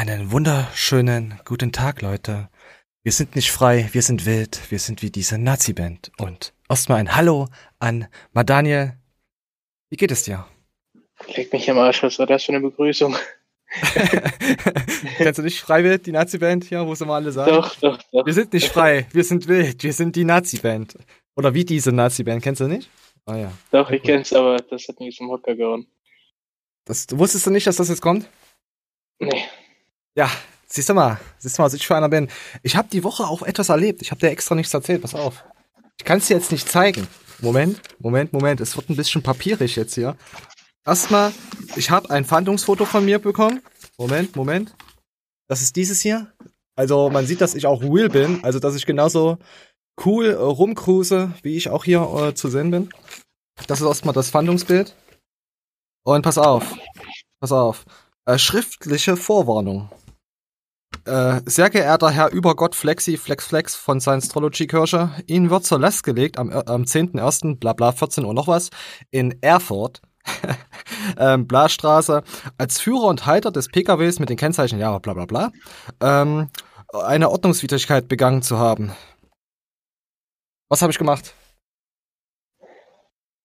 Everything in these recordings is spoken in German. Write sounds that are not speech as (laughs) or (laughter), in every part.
Einen wunderschönen guten Tag, Leute. Wir sind nicht frei, wir sind wild, wir sind wie diese Nazi-Band. Und erstmal ein Hallo an Madaniel. Wie geht es dir? Leg mich am Arsch, was war das für eine Begrüßung? (laughs) Kennst du nicht Freiwild, die Nazi-Band hier, wo es immer alle sagen? Doch, doch, doch. Wir sind nicht frei, wir sind wild, wir sind die Nazi-Band. Oder wie diese Nazi-Band, kennst du nicht? Ah ja. Doch, ich kenn's, aber das hat mich zum Hocker gehauen. Das, wusstest du nicht, dass das jetzt kommt? Nee. Ja, siehst du mal, siehst du mal, was ich für einer bin. Ich habe die Woche auch etwas erlebt. Ich habe dir extra nichts erzählt, pass auf. Ich kann es dir jetzt nicht zeigen. Moment, Moment, Moment. Es wird ein bisschen papierig jetzt hier. Erstmal, ich habe ein Fahndungsfoto von mir bekommen. Moment, Moment. Das ist dieses hier. Also man sieht, dass ich auch real bin. Also dass ich genauso cool äh, rumcruise, wie ich auch hier äh, zu sehen bin. Das ist erstmal das Fahndungsbild. Und pass auf. Pass auf. Äh, schriftliche Vorwarnung. Äh, sehr geehrter Herr Übergott Flexi Flex Flex von Scientology Kirche, Ihnen wird zur Last gelegt am, äh, am 10.01. bla bla 14 Uhr noch was in Erfurt. (laughs) ähm, Blastraße als Führer und Halter des PKWs mit den Kennzeichen ja bla bla bla ähm, eine Ordnungswidrigkeit begangen zu haben. Was habe ich gemacht?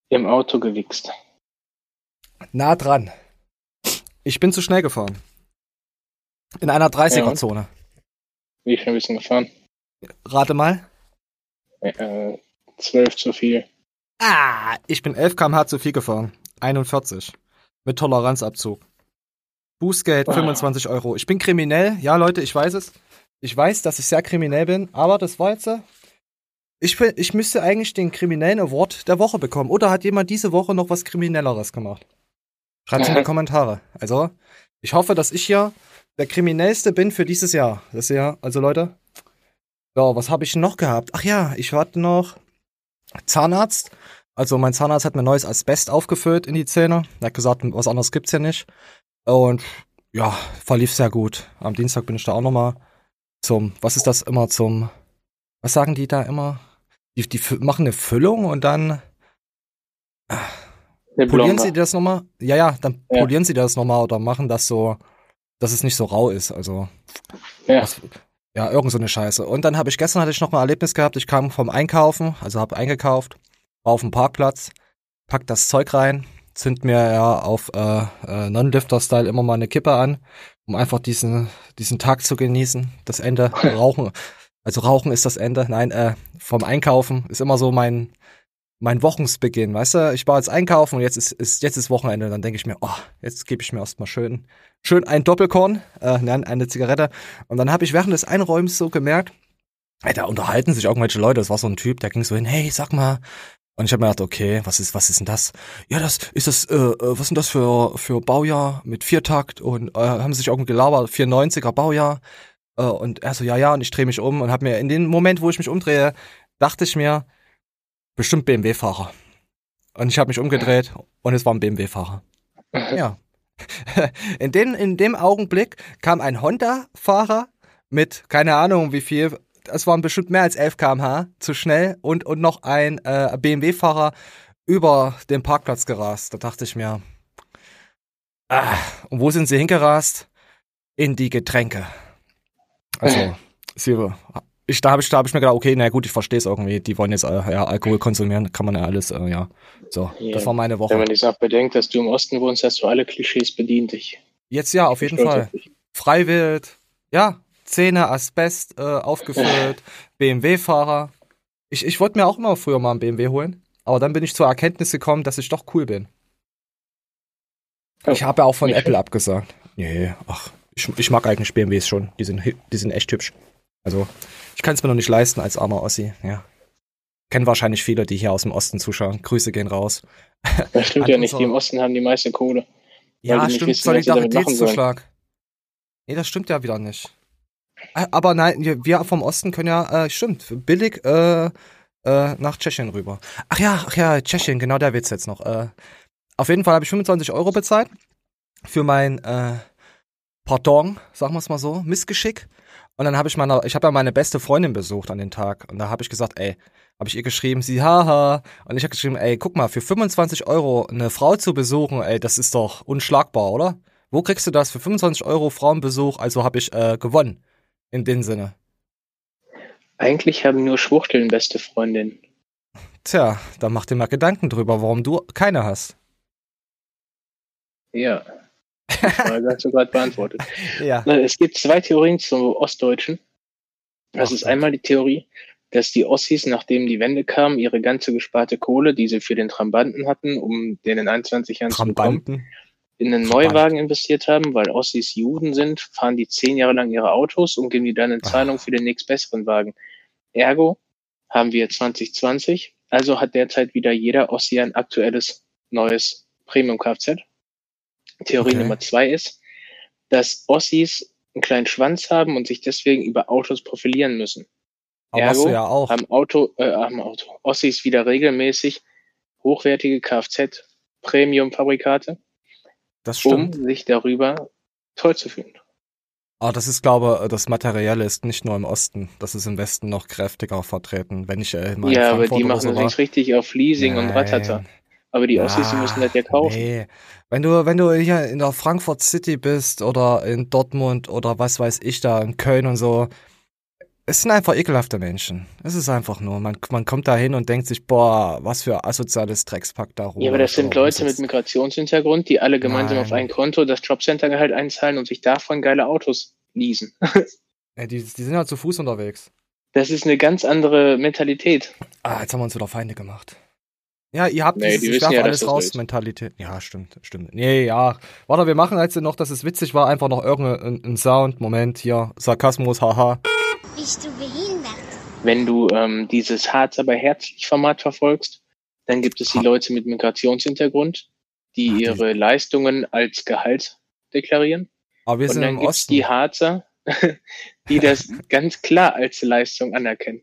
Im Auto gewichst. Nah dran. Ich bin zu schnell gefahren. In einer 30er-Zone. Ja, Wie viel bist du gefahren? Rate mal. Äh, 12 zu viel. Ah, ich bin 11 km/h zu viel gefahren. 41. Mit Toleranzabzug. Bußgeld 25 Euro. Ich bin kriminell. Ja, Leute, ich weiß es. Ich weiß, dass ich sehr kriminell bin, aber das war jetzt. Ich, ich müsste eigentlich den kriminellen Award der Woche bekommen. Oder hat jemand diese Woche noch was Kriminelleres gemacht? Schreibt in die (laughs) Kommentare. Also, ich hoffe, dass ich hier der kriminellste bin für dieses Jahr. Das Jahr, also Leute. So, was habe ich noch gehabt? Ach ja, ich hatte noch Zahnarzt. Also mein Zahnarzt hat mir neues Asbest aufgefüllt in die Zähne. Er hat gesagt, was anderes gibt's hier nicht. Und ja, verlief sehr gut. Am Dienstag bin ich da auch nochmal zum, was ist das immer zum, was sagen die da immer? Die, die machen eine Füllung und dann polieren sie das nochmal? Ja, ja, dann ja. polieren sie das nochmal oder machen das so, dass es nicht so rau ist. Also ja, was, ja irgend so eine Scheiße. Und dann habe ich gestern hatte ich noch mal ein Erlebnis gehabt. Ich kam vom Einkaufen, also habe eingekauft, war auf dem Parkplatz, pack das Zeug rein, zünd mir ja auf äh, äh, Non-Lifter-Style immer mal eine Kippe an, um einfach diesen diesen Tag zu genießen. Das Ende (laughs) rauchen. Also Rauchen ist das Ende. Nein, äh, vom Einkaufen ist immer so mein mein Wochensbeginn, weißt du? Ich war jetzt einkaufen und jetzt ist, ist jetzt ist Wochenende. Dann denke ich mir, oh, jetzt gebe ich mir erstmal schön, schön ein Doppelkorn, äh, nein, eine Zigarette. Und dann habe ich während des Einräumens so gemerkt, ey, da unterhalten sich irgendwelche Leute. Das war so ein Typ, der ging so hin, hey, sag mal. Und ich habe mir gedacht, okay, was ist, was ist denn das? Ja, das ist das, äh, äh was sind das für für Baujahr mit Viertakt und äh, haben sich irgendwie gelabert, 94er Baujahr. Äh, und er so, ja, ja, und ich drehe mich um und habe mir in dem Moment, wo ich mich umdrehe, dachte ich mir, bestimmt BMW-Fahrer. Und ich habe mich umgedreht und es war ein BMW-Fahrer. (laughs) Ja. (laughs) In, den, in dem Augenblick kam ein Honda-Fahrer mit, keine Ahnung wie viel, es waren bestimmt mehr als 11 km/h zu schnell und, und noch ein äh, BMW-Fahrer über den Parkplatz gerast. Da dachte ich mir, ah, und wo sind sie hingerast? In die Getränke. Also, (laughs) sie ich, da habe ich, da hab ich mir gedacht, okay, na gut, ich verstehe es irgendwie. Die wollen jetzt äh, ja, Alkohol konsumieren, kann man ja alles, äh, ja. So, ja. das war meine Woche. Wenn man jetzt auch bedenkt, dass du im Osten wohnst, hast du alle Klischees bedient dich. Jetzt ja, auf jeden Fall. Freiwild, ja, Zähne, Asbest äh, aufgefüllt, (laughs) BMW-Fahrer. Ich, ich wollte mir auch immer früher mal einen BMW holen, aber dann bin ich zur Erkenntnis gekommen, dass ich doch cool bin. Oh, ich habe ja auch von Apple schön. abgesagt. Nee, ach, ich, ich mag eigentlich BMWs schon. Die sind, die sind echt hübsch. Also, ich kann es mir noch nicht leisten als armer Ossi, ja. Kennen wahrscheinlich viele, die hier aus dem Osten zuschauen. Grüße gehen raus. Das stimmt ja nicht, die im Osten haben die meiste Kohle. Ja, stimmt, wissen, Solidaritätszuschlag. Nee, das stimmt ja wieder nicht. Aber nein, wir vom Osten können ja, äh, stimmt, billig äh, äh, nach Tschechien rüber. Ach ja, ach ja, Tschechien, genau der Witz jetzt noch. Äh, auf jeden Fall habe ich 25 Euro bezahlt für mein äh, Pardon, sagen wir es mal so, Missgeschick. Und dann habe ich meine, ich habe ja meine beste Freundin besucht an den Tag. Und da habe ich gesagt, ey, habe ich ihr geschrieben, sie, haha. Und ich habe geschrieben, ey, guck mal, für 25 Euro eine Frau zu besuchen, ey, das ist doch unschlagbar, oder? Wo kriegst du das für 25 Euro Frauenbesuch? Also habe ich äh, gewonnen. In dem Sinne. Eigentlich haben nur Schwuchteln beste Freundinnen. Tja, dann mach dir mal Gedanken drüber, warum du keine hast. Ja. Die Frage hast du gerade beantwortet. (laughs) Ja. Es gibt zwei Theorien zum Ostdeutschen. Das ist einmal die Theorie, dass die Ossis, nachdem die Wende kam, ihre ganze gesparte Kohle, die sie für den Trambanten hatten, um den in 21 Jahren zu bekommen, Trambanten. in einen. Neuwagen investiert haben, weil Ossis Juden sind, fahren die zehn Jahre lang ihre Autos und geben die dann in Ah. Zahlung für den nächstbesseren Wagen. Ergo haben wir 2020, also hat derzeit wieder jeder Ossi ein aktuelles neues Premium-Kfz. Theorie Okay. Nummer zwei ist, dass Ossis einen kleinen Schwanz haben und sich deswegen über Autos profilieren müssen. Aber Ergo ja auch. Haben Auto, äh, haben Auto, Ossis wieder regelmäßig hochwertige Kfz-Premium-Fabrikate, um sich darüber toll zu fühlen. Aber das ist, glaube ich, das Materielle ist nicht nur im Osten. Das ist im Westen noch kräftiger vertreten. Wenn ich äh, mal in Ja, aber Frankfurt die oder machen so das war. nicht richtig auf Leasing und Ratata. Aber die Ossis, die Ah, müssen das ja kaufen. Nee. Wenn du, wenn du hier in der Frankfurt City bist oder in Dortmund oder was weiß ich da, in Köln und so, es sind einfach ekelhafte Menschen. Es ist einfach nur, man, man kommt da hin und denkt sich, boah, was für asoziales Dreckspack da rum. Ja, aber das sind Leute mit Migrationshintergrund, die alle gemeinsam Nein. auf ein Konto das Jobcenter-Gehalt einzahlen und sich davon geile Autos leasen. (laughs) Ja, die, die sind ja zu Fuß unterwegs. Das ist eine ganz andere Mentalität. Ah, jetzt haben wir uns wieder Feinde gemacht. Ja, ihr habt Nee, dieses die ja, alles raus ist. Mentalität. Ja, stimmt, stimmt. Nee, ja. Warte, wir machen jetzt noch, dass es witzig war, einfach noch irgendein ein Sound. Moment, hier. Sarkasmus, haha. Bist du behindert? Wenn du ähm, dieses Harz aber herzlich Format verfolgst, dann gibt es die Ha- Leute mit Migrationshintergrund, die Ach, die- ihre Leistungen als Gehalt deklarieren. Aber wir und sind dann im gibt's Osten. die Harzer, (laughs) die das ganz klar als Leistung anerkennen.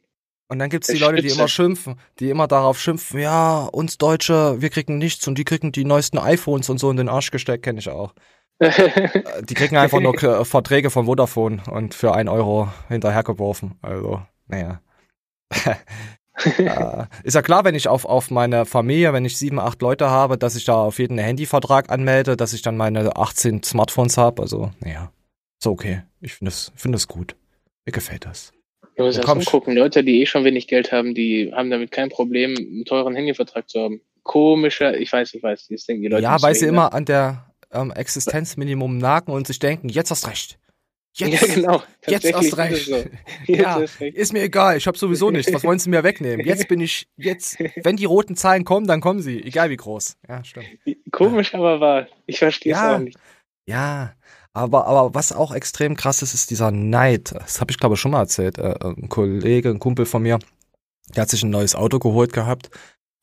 Und dann gibt's die der Leute, die immer schimpfen, die immer darauf schimpfen, ja, uns Deutsche, wir kriegen nichts und die kriegen die neuesten iPhones und so in den Arsch gesteckt, kenne ich auch. (laughs) Äh, Die kriegen einfach nur äh, Verträge von Vodafone und für ein Euro hinterhergeworfen. Also, naja. (laughs) äh, ist ja klar, wenn ich auf, auf meine Familie, wenn ich sieben, acht Leute habe, dass ich da auf jeden Handyvertrag anmelde, dass ich dann meine 18 Smartphones habe. Also, naja, ist okay. Ich finde es find es gut. Mir gefällt das. Du musst Ja, erst umgucken. Leute, die eh schon wenig Geld haben, die haben damit kein Problem, einen teuren Handyvertrag zu haben. Komischer, ich weiß, ich weiß, das denken die Leute. ja, weil sie behindert. immer an der ähm, Existenzminimum nagen und sich denken, jetzt hast recht. Jetzt, ja, genau. jetzt erst recht. ist So. (laughs) Jetzt Ja, recht. ist mir egal, ich habe sowieso nichts. Was wollen sie mir wegnehmen? Jetzt bin ich, jetzt, wenn die roten Zahlen kommen, dann kommen sie, egal wie groß. Ja, stimmt. Komisch, aber wahr. Ich verstehe es Ja. auch nicht. Ja, aber, aber was auch extrem krass ist, ist dieser Neid. Das habe ich glaube ich schon mal erzählt. Äh, ein Kollege, ein Kumpel von mir, der hat sich ein neues Auto geholt gehabt.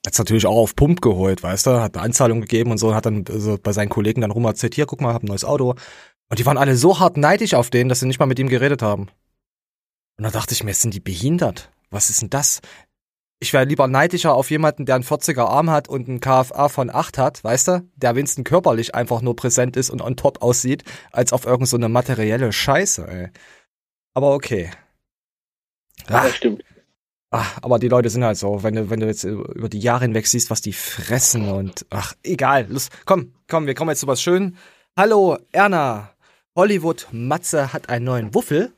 Hat's natürlich auch auf Pump geholt, weißt du, hat eine Anzahlung gegeben und so, und hat dann so bei seinen Kollegen dann rum erzählt, hier, guck mal, hab ein neues Auto. Und die waren alle so hart neidisch auf den, dass sie nicht mal mit ihm geredet haben. Und da dachte ich mir, sind die behindert? Was ist denn das? Ich wäre lieber neidischer auf jemanden, der einen 40er Arm hat und einen KFA von 8 hat, weißt du? Der wenigstens körperlich einfach nur präsent ist und on top aussieht, als auf irgendeine so eine materielle Scheiße, ey. Aber okay. Ja, das stimmt. ah, aber die Leute sind halt so, wenn du, wenn du jetzt über die Jahre hinweg siehst, was die fressen und ach, egal. Los, komm, komm, wir kommen jetzt zu was Schön. Hallo, Erna. Hollywood Matze hat einen neuen Wuffel.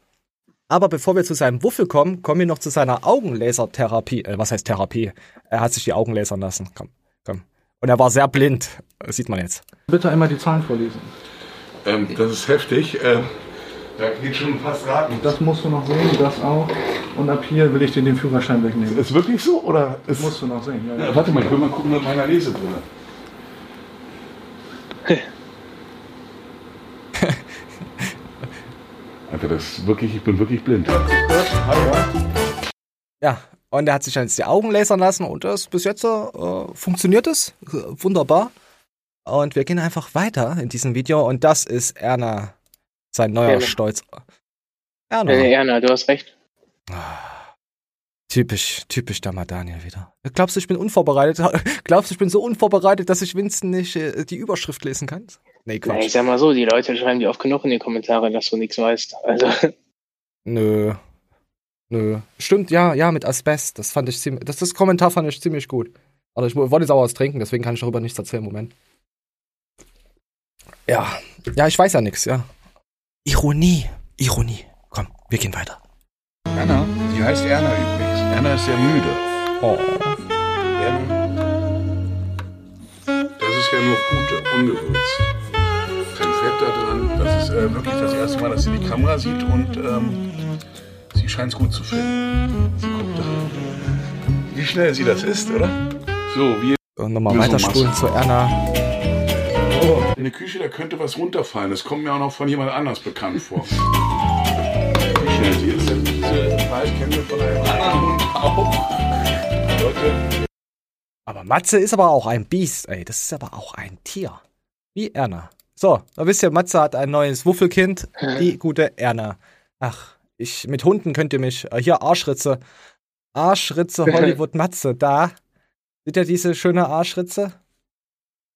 Aber bevor wir zu seinem Wuffel kommen, kommen wir noch zu seiner Augenlasertherapie. Äh, was heißt Therapie? Er hat sich die Augen lasern lassen. Komm, komm. Und er war sehr blind. Das sieht man jetzt. Bitte einmal die Zahlen vorlesen. Ähm, das ist heftig. Ähm, da geht schon fast raten. Das musst du noch sehen, das auch. Und ab hier will ich dir den Führerschein wegnehmen. Ist wirklich so? Oder Das ist, musst du noch sehen. Ja, ja, ja. warte mal, ich will mal gucken mit meiner Lesebrille. (laughs) Alter, das ist wirklich, ich bin wirklich blind. Ja, und er hat sich jetzt die Augen lasern lassen und das bis jetzt äh, funktioniert es. Wunderbar. Und wir gehen einfach weiter in diesem Video und das ist Erna. Sein neuer Gerne. Stolz. Erna. Äh, Erna, du hast recht. Ah, Typisch, typisch Daniel wieder. Glaubst du, ich bin unvorbereitet? (laughs) Glaubst du, ich bin so unvorbereitet, dass ich Winston nicht äh, die Überschrift lesen kann? Nee, Na, Quatsch. ich sag mal so, die Leute schreiben dir oft genug in die Kommentare, dass du nichts weißt. Also, Nö. Nö. Stimmt, ja, ja, mit Asbest. Das fand ich ziemlich, das, das Kommentar fand ich ziemlich gut. Aber ich wollte jetzt auch was trinken, deswegen kann ich darüber nichts erzählen. Moment. Ja. Ja, ich weiß ja nix, ja. Ironie. Ironie. Komm, wir gehen weiter. Erna, die heißt Erna übrigens. Erna ist sehr müde. Oh. Erna. Das ist ja nur gut, ungewürzt. Kein Fett da dran. Das ist äh, wirklich das erste Mal, dass sie die Kamera sieht und ähm, sie scheint es gut zu finden. Sie guckt da. Wie schnell sie das ist, oder? So, wie Und nochmal Wir weiterspulen zu Erna. Oh, in der Küche, da könnte was runterfallen. Das kommt mir auch noch von jemand anders bekannt vor. Wie schnell sie ist. Diese kennen wir von einem anderen Hund auch. Leute, Aber Matze ist aber auch ein Biest, ey. Das ist aber auch ein Tier. Wie Erna. So, da wisst ihr, Matze hat ein neues Wuffelkind. Die gute Erna. Ach, ich, mit Hunden könnt ihr mich, äh, hier Arschritze. Arschritze Hollywood Matze, da. Seht ihr diese schöne Arschritze?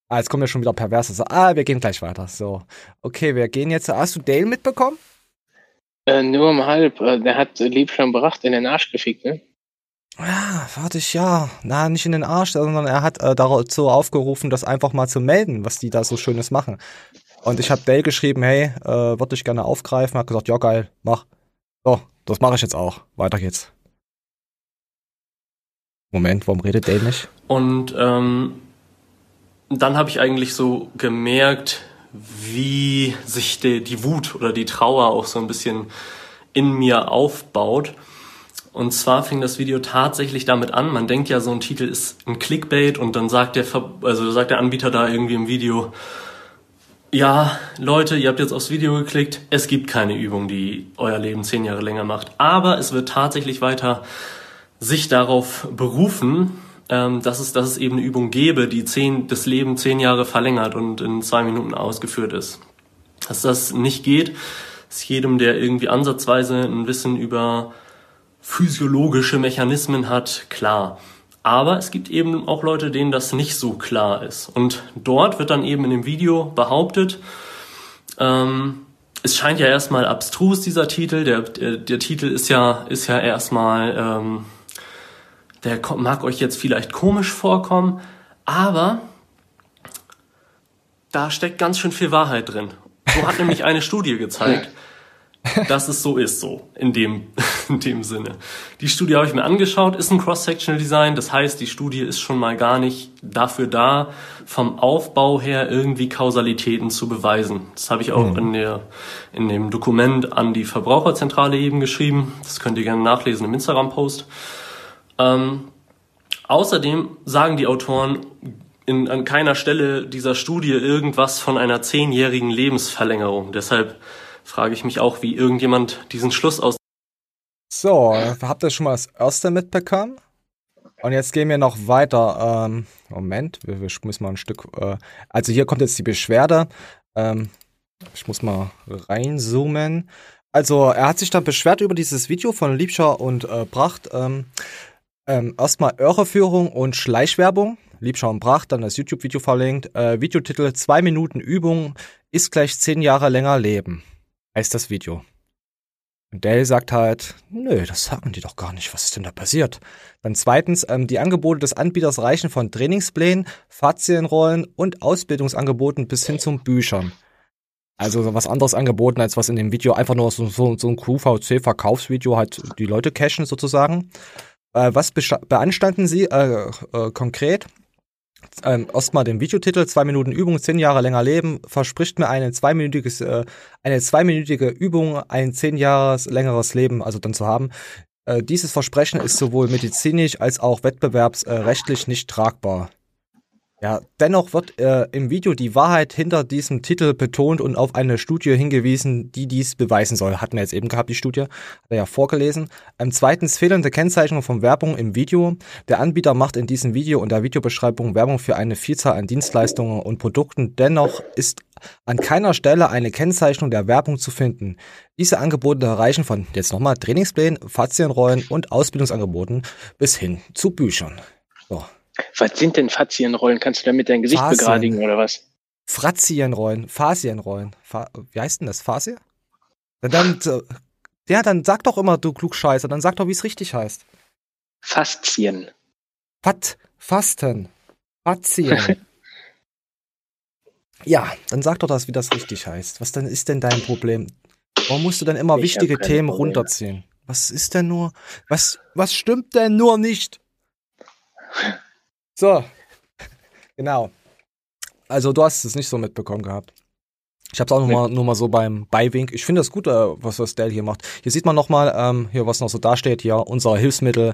Ah, jetzt kommen ja schon wieder Perverse. So, ah, wir gehen gleich weiter. So, okay, wir gehen jetzt. Hast du Dale mitbekommen? Äh, nur um halb. Äh, der hat äh, lieb schon Bracht in den Arsch gefickt, ne? Ja, ich, ja. Na, nicht in den Arsch, sondern er hat äh, dazu aufgerufen, das einfach mal zu melden, was die da so Schönes machen. Und ich habe Dale geschrieben, hey, äh, würde ich gerne aufgreifen. Hat gesagt, ja geil, mach. So, das mache ich jetzt auch. Weiter geht's. Moment, warum redet Dale nicht? Und ähm, dann habe ich eigentlich so gemerkt, wie sich die, die Wut oder die Trauer auch so ein bisschen in mir aufbaut. Und zwar fing das Video tatsächlich damit an. Man denkt ja, so ein Titel ist ein Clickbait und dann sagt der, also sagt der Anbieter da irgendwie im Video, ja, Leute, ihr habt jetzt aufs Video geklickt. Es gibt keine Übung, die euer Leben zehn Jahre länger macht. Aber es wird tatsächlich weiter sich darauf berufen, ähm, dass, es, dass es eben eine Übung gäbe, die zehn, das Leben zehn Jahre verlängert und in zwei Minuten ausgeführt ist. Dass das nicht geht, ist jedem, der irgendwie ansatzweise ein Wissen über physiologische Mechanismen hat, klar. Aber es gibt eben auch Leute, denen das nicht so klar ist. Und dort wird dann eben in dem Video behauptet, ähm, es scheint ja erstmal abstrus, dieser Titel. Der, der, der Titel ist ja, ist ja erstmal, ähm, der mag euch jetzt vielleicht komisch vorkommen, aber da steckt ganz schön viel Wahrheit drin. So hat (laughs) nämlich eine Studie gezeigt, dass es so ist, so in dem, (laughs) in dem Sinne. Die Studie habe ich mir angeschaut, ist ein Cross-Sectional Design, das heißt, die Studie ist schon mal gar nicht dafür da, vom Aufbau her irgendwie Kausalitäten zu beweisen. Das habe ich auch in, der, in dem Dokument an die Verbraucherzentrale eben geschrieben. Das könnt ihr gerne nachlesen im Instagram-Post. Ähm, außerdem sagen die Autoren in, an keiner Stelle dieser Studie irgendwas von einer zehnjährigen Lebensverlängerung. Deshalb frage ich mich auch, wie irgendjemand diesen Schluss aus So, habt ihr schon mal das erste mitbekommen? Und jetzt gehen wir noch weiter. Ähm, Moment, wir, wir müssen mal ein Stück. Äh, also hier kommt jetzt die Beschwerde. Ähm, ich muss mal reinzoomen. Also er hat sich dann beschwert über dieses Video von Liebscher und äh, Pracht. Ähm, ähm, erstmal Irreführung und Schleichwerbung. Liebscher und Pracht, dann das YouTube-Video verlinkt. Äh, Videotitel 2 Minuten Übung ist gleich 10 Jahre länger Leben. Heißt das Video. Und Dale sagt halt, nö, das sagen die doch gar nicht. Was ist denn da passiert? Dann zweitens, ähm, die Angebote des Anbieters reichen von Trainingsplänen, Faszienrollen und Ausbildungsangeboten bis hin zum Büchern. Also so was anderes angeboten, als was in dem Video einfach nur so, so, so ein QVC-Verkaufsvideo halt die Leute cashen sozusagen. Äh, was beanstanden sie äh, äh, konkret? Ähm, erstmal den Videotitel, zwei Minuten Übung, zehn Jahre länger leben, verspricht mir eine zweiminütiges, äh, eine zweiminütige Übung, ein zehn Jahres längeres Leben, also dann zu haben. Äh, dieses Versprechen ist sowohl medizinisch als auch wettbewerbsrechtlich nicht tragbar. Ja, dennoch wird äh, im Video die Wahrheit hinter diesem Titel betont und auf eine Studie hingewiesen, die dies beweisen soll. Hatten wir jetzt eben gehabt, die Studie, hat er ja vorgelesen. Ähm, zweitens, fehlende Kennzeichnung von Werbung im Video. Der Anbieter macht in diesem Video und der Videobeschreibung Werbung für eine Vielzahl an Dienstleistungen und Produkten. Dennoch ist an keiner Stelle eine Kennzeichnung der Werbung zu finden. Diese Angebote reichen von, jetzt nochmal, Trainingsplänen, Faszienrollen und Ausbildungsangeboten bis hin zu Büchern. So. Was sind denn Faszienrollen? Kannst du damit dein Gesicht Faszien. begradigen oder was? Frazienrollen, Phasienrollen. Fa wie heißt denn das? Phasie? Dann, äh, ja, dann sag doch immer, du Klugscheißer, dann sag doch, wie es richtig heißt. Faszien. Fat, Fasten, Fazien. (laughs) Ja, dann sag doch das, wie das richtig heißt. Was denn ist denn dein Problem? Warum musst du denn immer Ich wichtige Themen Probleme. runterziehen? Was ist denn nur? Was, was stimmt denn nur nicht? (laughs) So. Genau. Also du hast es nicht so mitbekommen gehabt. Ich habe es auch Nee. mal, nur mal so beim Beiwink. Ich finde das gut, äh, was, was Dell hier macht. Hier sieht man nochmal, ähm, hier was noch so dasteht, hier unser Hilfsmittel,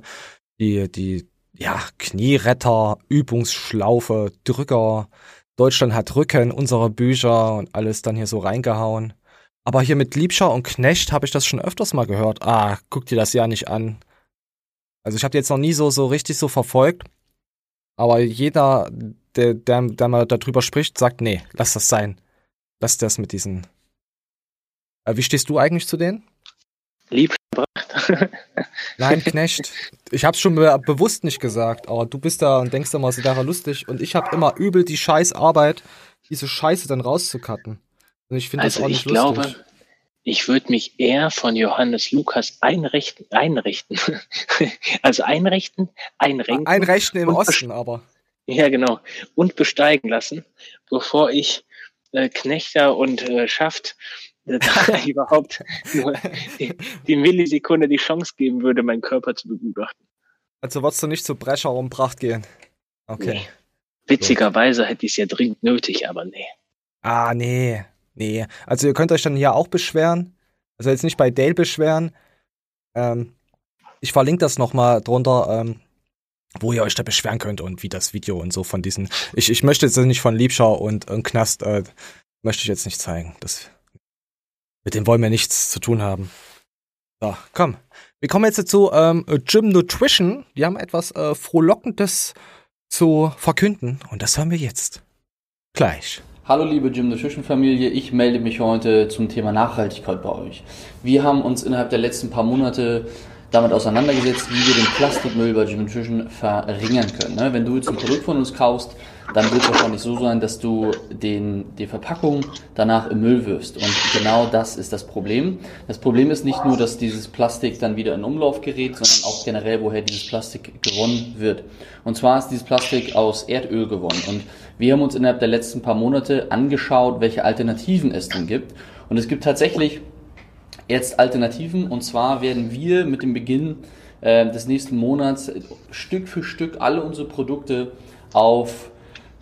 die, die, ja, Knieretter, Übungsschlaufe, Drücker, Deutschland hat Rücken, unsere Bücher und alles dann hier so reingehauen. Aber hier mit Liebscher und Knecht habe ich das schon öfters mal gehört. Ah, guck dir das ja nicht an. Also ich habe die jetzt noch nie so, so richtig so verfolgt. Aber jeder, der, der, der mal darüber spricht, sagt, nee, lass das sein. Lass das mit diesen. Äh, wie stehst du eigentlich zu denen? Lieb gebracht. (laughs) Nein, Knecht. Ich hab's schon be bewusst nicht gesagt, aber du bist da und denkst immer, es wäre lustig. Und ich hab immer übel die scheiß Arbeit, diese Scheiße dann rauszucutten. Und ich finde das Also auch ich nicht lustig. glaube, ich würde mich eher von Johannes Lukas einrichten, einrichten. (laughs) also einrichten, einrenken. Einrechten im Osten, aber. Ja, genau. Und besteigen lassen, bevor ich äh, Knechter und äh, Schaft äh, (laughs) überhaupt nur die, die Millisekunde die Chance geben würde, meinen Körper zu begutachten. Also würdest du nicht zu Brecher um Pracht gehen. Okay. Nee. Witzigerweise hätte ich es ja dringend nötig, aber nee. Ah, nee. Nee. Also ihr könnt euch dann hier auch beschweren. Also jetzt nicht bei Dale beschweren. Ähm, ich verlinke das nochmal drunter, ähm, wo ihr euch da beschweren könnt und wie das Video und so von diesen. Ich, ich möchte jetzt nicht von Liebschau und, und Knast, äh, möchte ich jetzt nicht zeigen. Das, mit dem wollen wir nichts zu tun haben. So, komm. Wir kommen jetzt zu ähm, Gym Nutrition. Die haben etwas äh, Frohlockendes zu verkünden und das hören wir jetzt. Gleich. Hallo liebe Gym Nutrition Familie, ich melde mich heute zum Thema Nachhaltigkeit bei euch. Wir haben uns innerhalb der letzten paar Monate damit auseinandergesetzt, wie wir den Plastikmüll bei Gym Nutrition verringern können. ne? Wenn du jetzt ein Produkt von uns kaufst, dann wird es wahrscheinlich so sein, dass du den, die Verpackung danach im Müll wirfst. Und genau das ist das Problem. Das Problem ist nicht nur, dass dieses Plastik dann wieder in Umlauf gerät, sondern auch generell, woher dieses Plastik gewonnen wird. Und zwar ist dieses Plastik aus Erdöl gewonnen. Und wir haben uns innerhalb der letzten paar Monate angeschaut, welche Alternativen es denn gibt. Und es gibt tatsächlich jetzt Alternativen. Und zwar werden wir mit dem Beginn äh, des nächsten Monats Stück für Stück alle unsere Produkte auf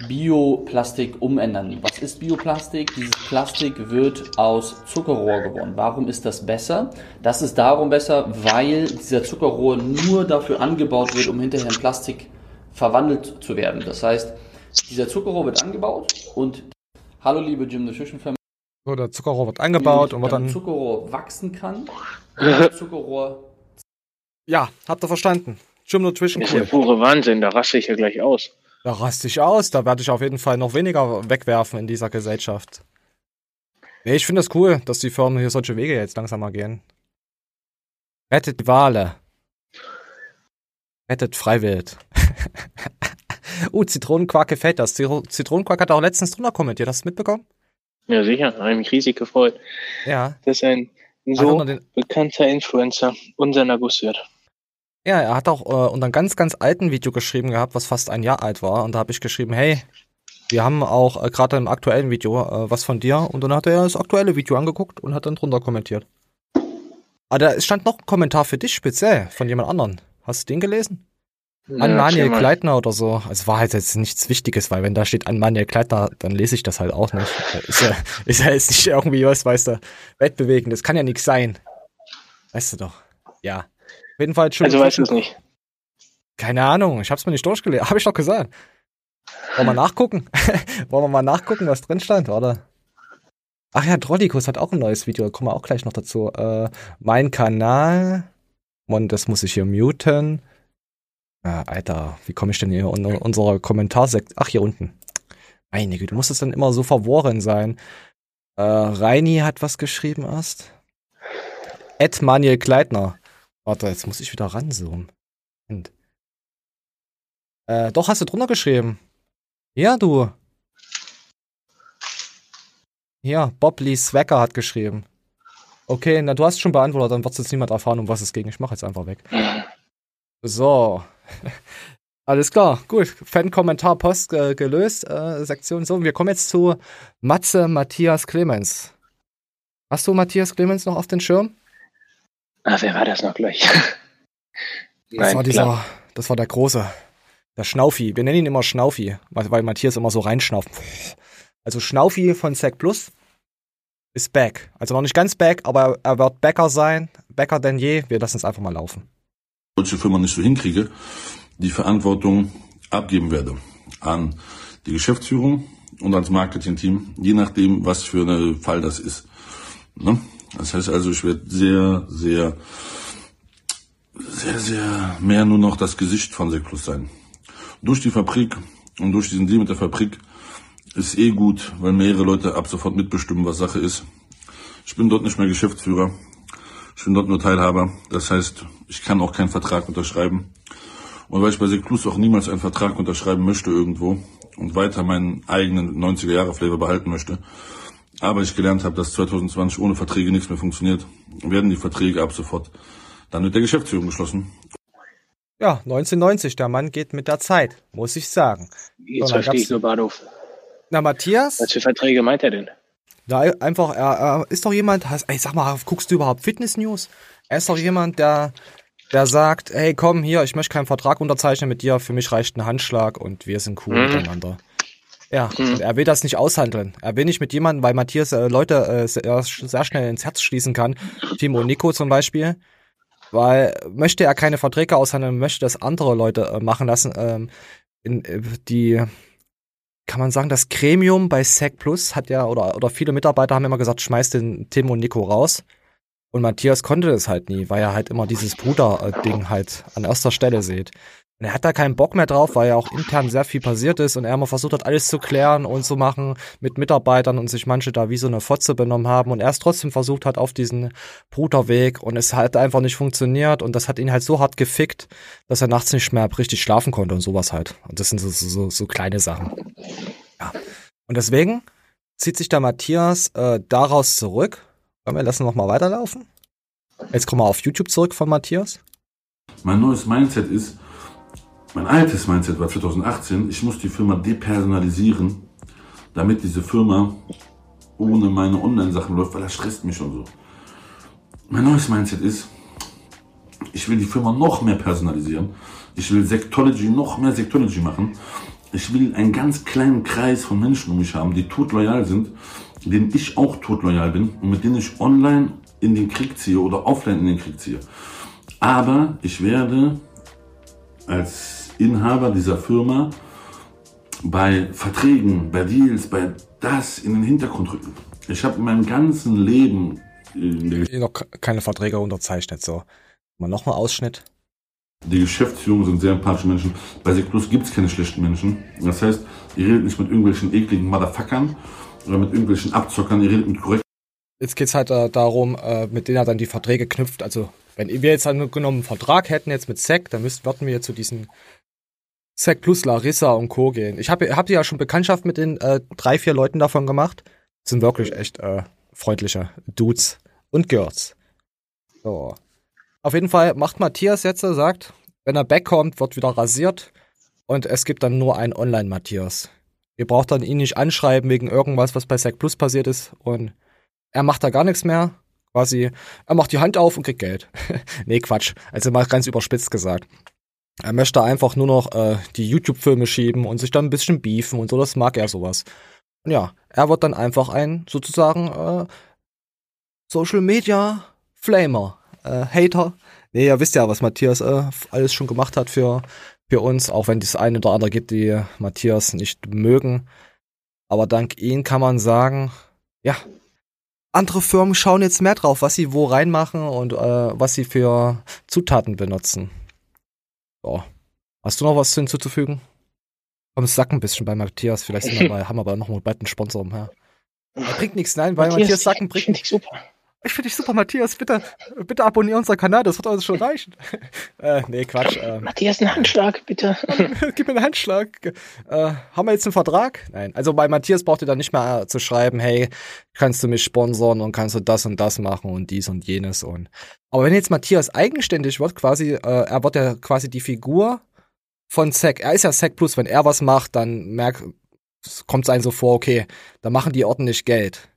Bioplastik umändern. Was ist Bioplastik? Dieses Plastik wird aus Zuckerrohr gewonnen. Warum ist das besser? Das ist darum besser, weil dieser Zuckerrohr nur dafür angebaut wird, um hinterher in Plastik verwandelt zu werden. Das heißt, dieser Zuckerrohr wird angebaut und hallo liebe Gym Nutrition Family, So, der Zuckerrohr wird angebaut und wird dann. Zuckerrohr wachsen kann. (laughs) Und Zuckerrohr Ja, habt ihr verstanden. Gym Nutrition Das ist cool. pure Wahnsinn, da raste ich ja gleich aus. Da raste ich aus, da werde ich auf jeden Fall noch weniger wegwerfen in dieser Gesellschaft. Nee, ich finde das cool, dass die Firmen hier solche Wege jetzt langsam mal gehen. Rettet die Wale. Rettet Freiwild. (laughs) uh, Zitronenquark gefällt das. Zitro- Zitronenquark hat auch letztens drunter kommentiert. Hast du es mitbekommen? Ja, sicher, habe ich mich riesig gefreut. Ja. Das ist ein so bekannter Influencer, unser Naguswirt. Ja, er hat auch äh, unter einem ganz, ganz alten Video geschrieben gehabt, was fast ein Jahr alt war. Und da habe ich geschrieben, hey, wir haben auch äh, gerade im aktuellen Video äh, was von dir. Und dann hat er das aktuelle Video angeguckt und hat dann drunter kommentiert. Aber da es stand noch ein Kommentar für dich speziell von jemand anderen. Hast du den gelesen? An Ja, Manuel erzähl mal. Kleitner oder so. Also war halt jetzt nichts Wichtiges, weil wenn da steht an Manuel Kleitner, dann lese ich das halt auch nicht. Ist ja, (laughs) ist ja jetzt nicht irgendwie was, weißt du, weltbewegend. Das kann ja nichts sein. Weißt du doch. Ja. Auf jeden Fall schon. Also weißt du es nicht. Keine Ahnung, ich hab's mir nicht durchgelesen. Hab ich doch gesagt. Wollen wir nachgucken? (laughs) Wollen wir mal nachgucken, was drin stand, oder? Ach ja, Trollikus hat auch ein neues Video, kommen wir auch gleich noch dazu. Äh, mein Kanal. Und das muss ich hier muten. Ah, Alter, wie komme ich denn hier in unsere Kommentarsektion? Ach, hier unten. Meine Güte, muss es dann immer so verworren sein? Äh, Reini hat was geschrieben erst. Ed Manuel Kleitner. Warte, jetzt muss ich wieder ranzoomen. Moment. Äh, doch, hast du drunter geschrieben. Ja, du. Hier, Bob Lee Swacker hat geschrieben. Okay, na, du hast schon beantwortet, dann wird jetzt niemand erfahren, um was es ging. Ich mach jetzt einfach weg. So. (laughs) Alles klar, gut. Fan-Kommentar Post äh, gelöst, äh, Sektion so. Wir kommen jetzt zu Matze Matthias Clemens. Hast du Matthias Clemens noch auf den Schirm? Ah, wer war das noch gleich? (laughs) Das war dieser, klar. das war der große, der Schnaufi. Wir nennen ihn immer Schnaufi, weil, weil Matthias immer so reinschnauft. Also Schnaufi von Sec Plus ist back. Also noch nicht ganz back, aber er wird backer sein, backer denn je. Wir lassen es einfach mal laufen. deutsche Firma nicht so hinkriege, die Verantwortung abgeben werde an die Geschäftsführung und ans Marketingteam, je nachdem, was für ein Fall das ist. Ne? Das heißt also, ich werde sehr, sehr, sehr, sehr mehr nur noch das Gesicht von Seklus sein. Durch die Fabrik und durch diesen Deal mit der Fabrik ist eh gut, weil mehrere Leute ab sofort mitbestimmen, was Sache ist. Ich bin dort nicht mehr Geschäftsführer. Ich bin dort nur Teilhaber. Das heißt, ich kann auch keinen Vertrag unterschreiben. Und weil ich bei Seclus auch niemals einen Vertrag unterschreiben möchte irgendwo und weiter meinen eigenen 90er-Jahre-Flavor behalten möchte, aber ich gelernt habe, dass 2020 ohne Verträge nichts mehr funktioniert, werden die Verträge ab sofort dann mit der Geschäftsführung geschlossen. Ja, 1990, der Mann geht mit der Zeit, muss ich sagen. Jetzt So, verstehe ich nur Bahnhof. Na, Matthias? Was für Verträge meint er denn? Ja, einfach, er, er ist doch jemand, hast, ey, sag mal, guckst du überhaupt Fitness News? Er ist doch jemand, der, der sagt, hey, komm hier, ich möchte keinen Vertrag unterzeichnen mit dir, für mich reicht ein Handschlag und wir sind cool Mhm. miteinander. Ja, und er will das nicht aushandeln. Er will nicht mit jemandem, weil Matthias äh, Leute äh, sehr, sehr schnell ins Herz schließen kann. Timo und Nico zum Beispiel. Weil möchte er keine Verträge aushandeln, möchte das andere Leute äh, machen lassen. Ähm, in, äh, die, kann man sagen, das Gremium bei SEC Plus hat ja, oder, oder viele Mitarbeiter haben immer gesagt, schmeiß den Tim und Nico raus. Und Matthias konnte das halt nie, weil er halt immer dieses Bruder-Ding halt an erster Stelle sieht. Und er hat da keinen Bock mehr drauf, weil ja auch intern sehr viel passiert ist und er immer versucht hat, alles zu klären und zu machen mit Mitarbeitern und sich manche da wie so eine Fotze benommen haben und er es trotzdem versucht hat auf diesen Bruderweg und es hat einfach nicht funktioniert und das hat ihn halt so hart gefickt, dass er nachts nicht mehr richtig schlafen konnte und sowas halt. Und das sind so, so, so, kleine Sachen. Ja. Und deswegen zieht sich der Matthias äh, daraus zurück. Wollen wir lassen noch mal weiterlaufen? Jetzt kommen wir auf YouTube zurück von Matthias. Mein neues Mindset ist, mein altes Mindset war 2018, ich muss die Firma depersonalisieren, damit diese Firma ohne meine Online-Sachen läuft, weil das stresst mich schon so. Mein neues Mindset ist, ich will die Firma noch mehr personalisieren. Ich will Sectology noch mehr Sectology machen. Ich will einen ganz kleinen Kreis von Menschen um mich haben, die todloyal sind, denen ich auch todloyal bin und mit denen ich online in den Krieg ziehe oder offline in den Krieg ziehe. Aber ich werde als Inhaber dieser Firma bei Verträgen, bei Deals, bei das in den Hintergrund rücken. Ich habe in meinem ganzen Leben der Noch keine Verträge unterzeichnet, so. Mal nochmal Ausschnitt. Die Geschäftsführung sind sehr empathische Menschen. Bei Seclus gibt es keine schlechten Menschen. Das heißt, ihr redet nicht mit irgendwelchen ekligen Motherfuckern oder mit irgendwelchen Abzockern, ihr redet mit korrekten Jetzt geht's halt äh, darum, äh, mit denen er dann die Verträge knüpft. Also, wenn wir jetzt angenommen einen Vertrag hätten jetzt mit SEC, dann müssten, würden wir zu diesen SEC plus Larissa und Co. gehen. Ich habe hab ja schon Bekanntschaft mit den äh, drei, vier Leuten davon gemacht. Sind wirklich echt äh, freundliche Dudes und Girls. So. Auf jeden Fall macht Matthias jetzt, er sagt, wenn er backkommt, wird wieder rasiert und es gibt dann nur einen Online-Matthias. Ihr braucht dann ihn nicht anschreiben wegen irgendwas, was bei SEC Plus passiert ist und er macht da gar nichts mehr. Quasi, er macht die Hand auf und kriegt Geld. (laughs) nee, Quatsch. Also mal ganz überspitzt gesagt. Er möchte einfach nur noch äh, die YouTube-Filme schieben und sich dann ein bisschen beefen und so, das mag er sowas. Und ja, er wird dann einfach ein sozusagen äh, Social Media Flamer, äh, Hater. Nee, ihr wisst ja, was Matthias äh, alles schon gemacht hat für, für uns, auch wenn es eine oder andere gibt, die Matthias nicht mögen. Aber dank ihm kann man sagen, ja, andere Firmen schauen jetzt mehr drauf, was sie wo reinmachen und äh, was sie für Zutaten benutzen. So. Hast du noch was hinzuzufügen? Komm, es sack ein bisschen bei Matthias. Vielleicht sind wir (laughs) bei, haben wir aber noch mal bald einen Sponsor umher. Er bringt nichts, nein, weil Matthias, Sacken bringt ich super. Ich finde dich super, Matthias. Bitte, bitte abonniere unseren Kanal, das wird uns schon reichen. (laughs) äh, nee, Quatsch. Äh, Matthias, einen Handschlag, bitte. (laughs) gib mir einen Handschlag. Äh, haben wir jetzt einen Vertrag? Nein. Also bei Matthias braucht ihr dann nicht mehr äh, zu schreiben, hey, kannst du mich sponsoren und kannst du das und das machen und dies und jenes und. Aber wenn jetzt Matthias eigenständig wird, quasi, äh, er wird ja quasi die Figur von Zack. Er ist ja Zack Plus, wenn er was macht, dann merkt, kommt es einem so vor, okay, da machen die ordentlich Geld.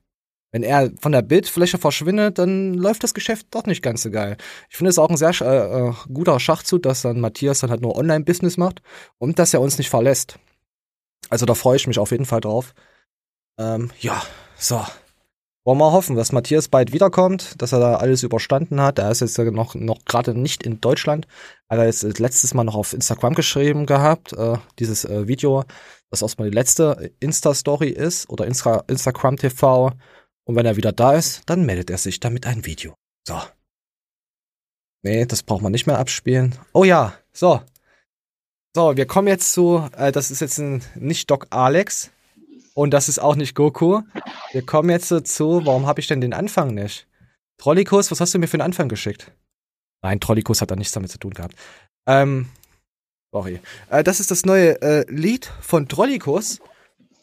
Wenn er von der Bildfläche verschwindet, dann läuft das Geschäft doch nicht ganz so geil. Ich finde es auch ein sehr äh, äh, guter Schachzug, dass dann Matthias dann halt nur Online-Business macht und dass er uns nicht verlässt. Also da freue ich mich auf jeden Fall drauf. Ähm, ja, so. Wollen wir hoffen, dass Matthias bald wiederkommt, dass er da alles überstanden hat. Er ist jetzt noch, noch gerade nicht in Deutschland. Er hat letztes Mal noch auf Instagram geschrieben gehabt, äh, dieses äh, Video, das erstmal die letzte Insta-Story ist oder Insta Instagram TV. Und wenn er wieder da ist, dann meldet er sich damit ein Video. So. Nee, das braucht man nicht mehr abspielen. Oh ja, so. So, wir kommen jetzt zu, äh, das ist jetzt ein, nicht Doc Alex, und das ist auch nicht Goku. Wir kommen jetzt dazu, warum habe ich denn den Anfang nicht? Trollikus, was hast du mir für einen Anfang geschickt? Nein, Trollikus hat da nichts damit zu tun gehabt. Ähm, sorry. Äh, das ist das neue äh, Lied von Trollikus.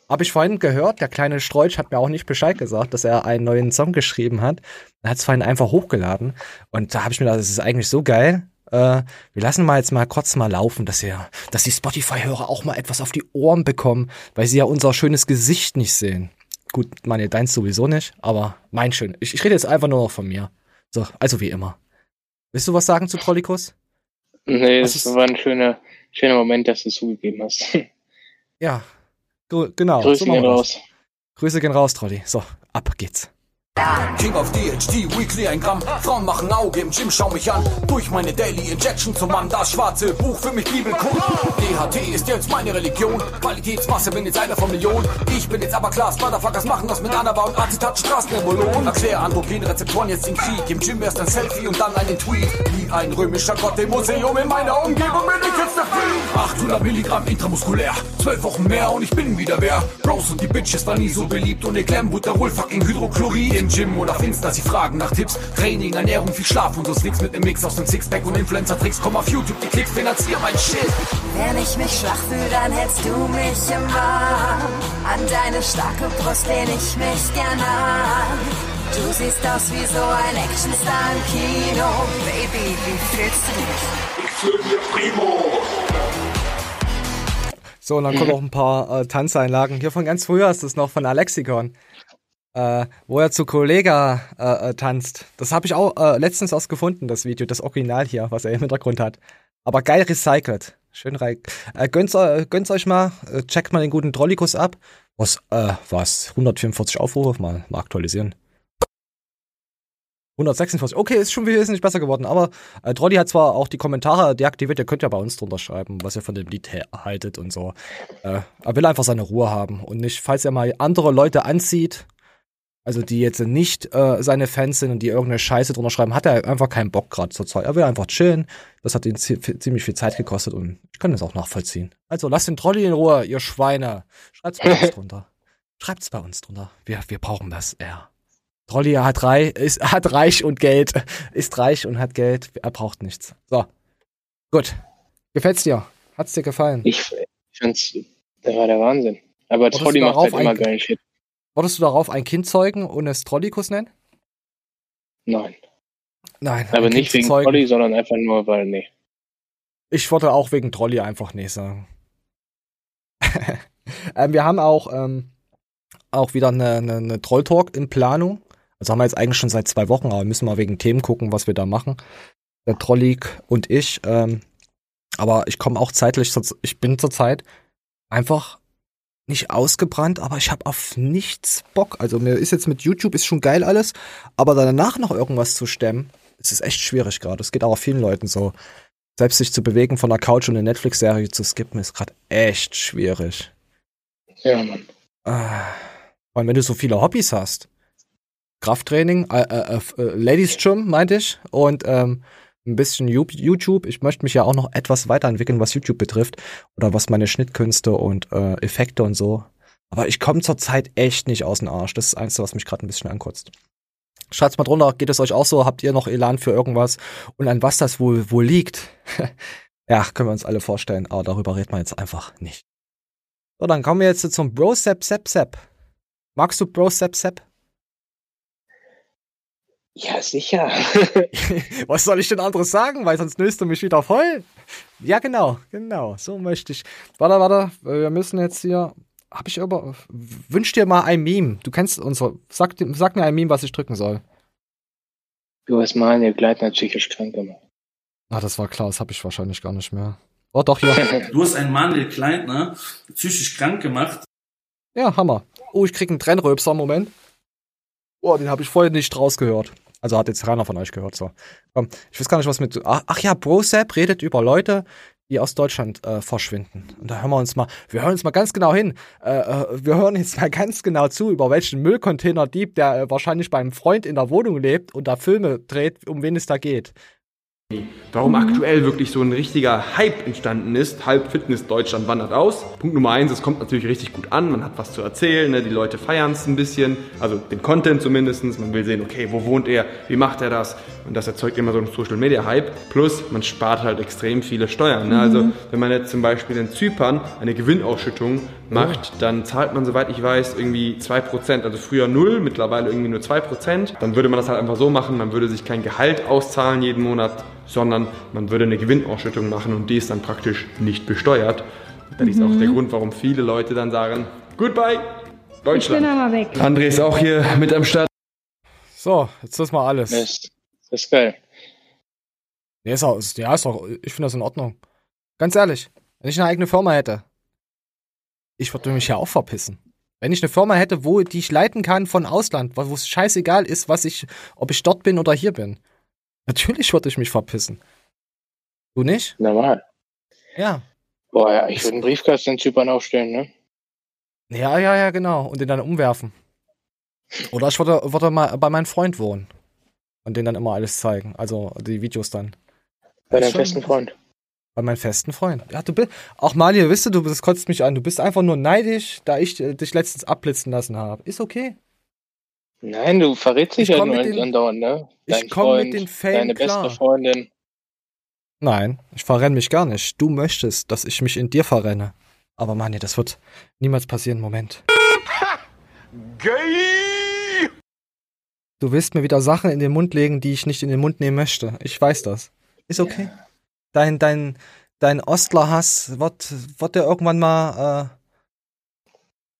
Habe ich vorhin gehört, der kleine Streutsch hat mir auch nicht Bescheid gesagt, dass er einen neuen Song geschrieben hat. Er hat es vorhin einfach hochgeladen. Und da habe ich mir gedacht, das ist eigentlich so geil. Äh, wir lassen mal jetzt mal kurz mal laufen, dass ihr, dass die Spotify-Hörer auch mal etwas auf die Ohren bekommen, weil sie ja unser schönes Gesicht nicht sehen. Gut, meine, deins sowieso nicht, aber mein schön. Ich, ich rede jetzt einfach nur noch von mir. So, also wie immer. Willst du was sagen zu Trollikus? Nee, was das war ein schöner, schöner Moment, dass du zugegeben hast. ja, genau. Grüße so gehen raus. Grüße gehen raus, Trolli. So, ab geht's. King of DHD, Weekly ein Gramm. Frauen machen Auge im Gym, schau mich an. Durch meine Daily Injection zum Mann, das schwarze Buch für mich Bibelkund. DHT ist jetzt meine Religion. Qualitätsmasse bin jetzt einer von Millionen. Ich bin jetzt aber klar, Motherfuckers machen das mit Anaba und Azitat Straßenembolon. Erklär Androgen-Rezeptoren jetzt den Krieg. Im Gym erst ein Selfie und dann einen Tweet. Wie ein römischer Gott im Museum in meiner Umgebung bin ich jetzt der Freak. 800 Milligramm intramuskulär. 12 Wochen mehr und ich bin wieder wer. Bros und die Bitches war nie so beliebt und ihr Glambuterol fucking Hydrochlorid. Im Gym oder auf Insta, sie fragen nach Tipps. Training, Ernährung, viel Schlaf und so Slicks mit nem Mix aus dem Sixpack und Influencer-Tricks. Komm auf YouTube, die Klicks finanzieren mein Shit. Wenn ich mich schwach fühle, dann hältst du mich im Warm. An deine starke Brust lehn ich mich gern an. Du siehst aus wie so ein Actionstar im Kino. Baby, wie fühlst du dich? Ich fühle mich primo. So, und dann kommen noch ein paar äh, Tanzeinlagen. Hier von ganz früher ist das noch von Alexikon äh, wo er zu Kollega äh, äh, tanzt. Das habe ich auch äh, letztens erst gefunden, das Video, das Original hier, was er im Hintergrund hat. Aber geil recycelt. Schön rein. Äh, gönnt's, äh, gönnt's euch mal, äh, checkt mal den guten Trollikus ab. Was, äh, was? 144 Aufrufe? Mal, mal aktualisieren. 146. Okay, ist schon wesentlich besser geworden. Aber äh, Trolli hat zwar auch die Kommentare deaktiviert, ihr könnt ja bei uns drunter schreiben, was ihr von dem Lied haltet und so. Äh, er will einfach seine Ruhe haben und nicht, falls er mal andere Leute anzieht, also die jetzt nicht äh, seine Fans sind und die irgendeine Scheiße drunter schreiben, hat er einfach keinen Bock gerade zur Zeit. Er will einfach chillen. Das hat ihn ziemlich viel Zeit gekostet und ich kann das auch nachvollziehen. Also lasst den Trolli in Ruhe, ihr Schweine. Schreibt's bei uns (laughs) drunter. Schreibt's bei uns drunter. Wir, wir brauchen das, ja. Trolli hat, reich, ist, hat reich und Geld. Ist reich und hat Geld. Er braucht nichts. So. Gut. Gefällt's dir? Hat's dir gefallen? Ich, ich fand's, der war der Wahnsinn. Aber Trolli macht halt immer geilen Shit. Wolltest du darauf ein Kind zeugen und es Trollikus nennen? Nein. Nein. Aber nicht wegen zeugen. Trolli, sondern einfach nur, weil, nee. Ich wollte auch wegen Trolli einfach nee sagen. (laughs) ähm, wir haben auch, ähm, auch wieder eine, eine, eine Troll-Talk in Planung. Also haben wir jetzt eigentlich schon seit zwei Wochen, aber müssen mal wegen Themen gucken, was wir da machen. Der Trollig und ich. Ähm, aber ich komme auch zeitlich, ich bin zurzeit einfach nicht ausgebrannt, aber ich habe auf nichts Bock. Also mir ist jetzt mit YouTube ist schon geil alles, aber danach noch irgendwas zu stemmen, es ist echt schwierig gerade. Es geht auch vielen Leuten so. Selbst sich zu bewegen von der Couch und eine Netflix-Serie zu skippen, ist gerade echt schwierig. Ja, Mann. Ah, und wenn du so viele Hobbys hast, Krafttraining, äh, äh, äh, Ladies Gym, meinte ich, und ähm, ein bisschen YouTube. Ich möchte mich ja auch noch etwas weiterentwickeln, was YouTube betrifft oder was meine Schnittkünste und äh, Effekte und so. Aber ich komme zurzeit echt nicht aus dem Arsch. Das ist das Einzige, was mich gerade ein bisschen ankotzt. Schreibt's mal drunter, geht es euch auch so? Habt ihr noch Elan für irgendwas? Und an was das wohl, wohl liegt? (laughs) ja, können wir uns alle vorstellen, aber darüber redet man jetzt einfach nicht. So, dann kommen wir jetzt zum Bro Sep Sep Sep. Magst du Bro Sep Sep? Ja, sicher. (laughs) Was soll ich denn anderes sagen? Weil sonst löst du mich wieder voll. Ja, genau, genau. So möchte ich. Warte, warte. Wir müssen jetzt hier. Hab ich aber. Wünsch dir mal ein Meme. Du kennst unser. Sag, sag mir ein Meme, was ich drücken soll. Du hast mal eine Gleitner psychisch krank gemacht. Ah, das war klar. Das habe ich wahrscheinlich gar nicht mehr. Oh, doch, hier. (laughs) Du hast einen Manuel Kleitner psychisch krank gemacht. Ja, Hammer. Oh, ich krieg einen Trennröpser. Moment. Oh, den habe ich vorhin nicht rausgehört. Also hat jetzt keiner von euch gehört. So. Komm, ich weiß gar nicht, was mit. Ach, ach ja, BroSap redet über Leute, die aus Deutschland äh, verschwinden. Und da hören wir uns mal, wir hören uns mal ganz genau hin. Äh, äh, wir hören jetzt mal ganz genau zu, über welchen Müllcontainer-Dieb, der äh, wahrscheinlich beim Freund in der Wohnung lebt und da Filme dreht, um wen es da geht. Warum aktuell wirklich so ein richtiger Hype entstanden ist. Halb Fitness Deutschland wandert aus. Punkt Nummer eins, es kommt natürlich richtig gut an. Man hat was zu erzählen, ne? die Leute feiern es ein bisschen. Also den Content zumindest. Man will sehen, okay, wo wohnt er, wie macht er das? Und das erzeugt immer so einen Social Media Hype. Plus, man spart halt extrem viele Steuern. Ne? Also wenn man jetzt zum Beispiel in Zypern eine Gewinnausschüttung macht, dann zahlt man, soweit ich weiß, irgendwie 2%. Also früher 0, mittlerweile irgendwie nur 2%. Dann würde man das halt einfach so machen, man würde sich kein Gehalt auszahlen jeden Monat, sondern man würde eine Gewinnausschüttung machen und die ist dann praktisch nicht besteuert. Das ist auch der Grund, warum viele Leute dann sagen, Goodbye, Deutschland. aber weg. André ist auch hier mit am Start. So, jetzt ist mal alles. Mist. Das ist geil. Ja, ist auch, ja, ist auch, ich finde das in Ordnung. Ganz ehrlich, wenn ich eine eigene Firma hätte, ich würde mich ja auch verpissen. Wenn ich eine Firma hätte, wo die ich leiten kann von Ausland, wo es scheißegal ist, was ich, ob ich dort bin oder hier bin. Natürlich würde ich mich verpissen. Du nicht? Normal. Ja. Boah, ja, ich würde einen Briefkasten in Zypern aufstellen, ne? Ja, ja, ja, genau. Und den dann umwerfen. Oder ich würde, würde mal bei meinem Freund wohnen. Und den dann immer alles zeigen. Also die Videos dann. Bei deinem besten Freund. Bei meinem festen Freund. Ja, du bist. Auch Malia, wisst du, du das kotzt mich an. Du bist einfach nur neidisch, da ich äh, dich letztens abblitzen lassen habe. Ist okay. Nein, du verrätst dich Ich ja nur mit den- andauernd, ne? ich Dein komm mit Freund, den Fame Deine klar. beste Freundin. Nein, ich verrenne mich gar nicht. Du möchtest, dass ich mich in dir verrenne. Aber Manja, das wird niemals passieren. Moment. Gay! Du willst mir wieder Sachen in den Mund legen, die ich nicht in den Mund nehmen möchte. Ich weiß das. Ist okay. Dein, dein, dein Ostlerhass wird, wird dir irgendwann mal äh,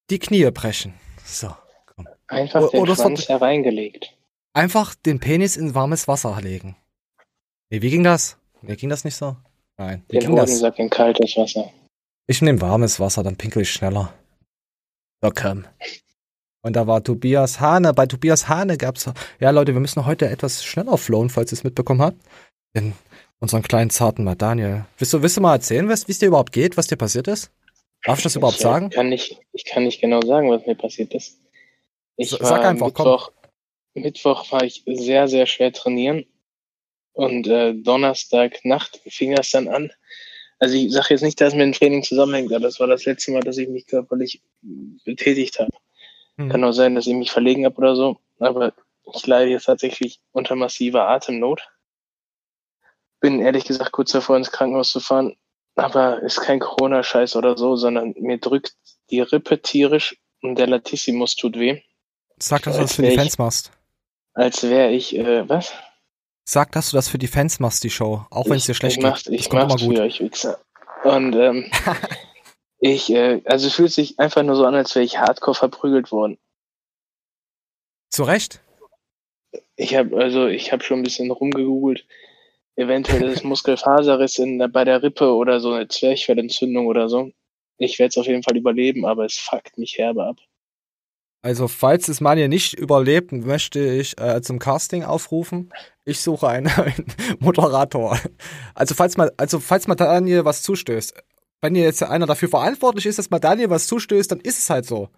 die Knie brechen. So. Einfach O- den oder es Schwanz hereingelegt. Einfach den Penis in warmes Wasser legen. Nee, wie ging das? Nee, ging das nicht so? Nein. Wie Den ging das? Hodensack in kaltes Wasser. Ich nehme warmes Wasser, dann pinkel ich schneller. So, komm. Und da war Tobias Hane. Bei Tobias Hane gab's. Ja, Leute, wir müssen heute etwas schneller flowen, falls ihr es mitbekommen habt. In unseren kleinen zarten mal Daniel. Willst du, willst du mal erzählen, wie es dir überhaupt geht, was dir passiert ist? Darf ich das überhaupt ich, äh, sagen? Kann nicht, ich kann nicht genau sagen, was mir passiert ist. Ich war sag einfach, komm. Mittwoch, Mittwoch war ich sehr, sehr schwer trainieren. Und äh, Donnerstag Nacht fing das dann an. Also ich sage jetzt nicht, dass es mit dem Training zusammenhängt, aber das war das letzte Mal, dass ich mich körperlich betätigt habe. Hm. Kann auch sein, dass ich mich verlegen habe oder so. Aber ich leide jetzt tatsächlich unter massiver Atemnot. Bin ehrlich gesagt kurz davor ins Krankenhaus zu fahren. Aber ist kein Corona-Scheiß oder so, sondern mir drückt die Rippe tierisch und der Latissimus tut weh. Sag, dass du das für die wär ich- Fans machst. Als wäre ich, äh, was? Sag, dass du das für die Fans machst, die Show. Auch wenn es dir schlecht ich mach's, geht. Ich mach's gut. für euch, Wichser. Und ähm, (laughs) ich, äh, also es fühlt sich einfach nur so an, als wäre ich hardcore verprügelt worden. Zu Recht? Ich habe also, ich habe schon ein bisschen rumgegoogelt. Eventuell ist es Muskelfaserriss in, bei der Rippe oder so eine Zwerchfellentzündung oder so. Ich werde es auf jeden Fall überleben, aber es fuckt mich herbe ab. Also, falls es Manja nicht überlebt, möchte ich äh, zum Casting aufrufen. Ich suche einen, einen (laughs) Moderator. Also, falls mal, also, falls mal Daniel was zustößt. Wenn ihr jetzt einer dafür verantwortlich ist, dass mal Daniel was zustößt, dann ist es halt so.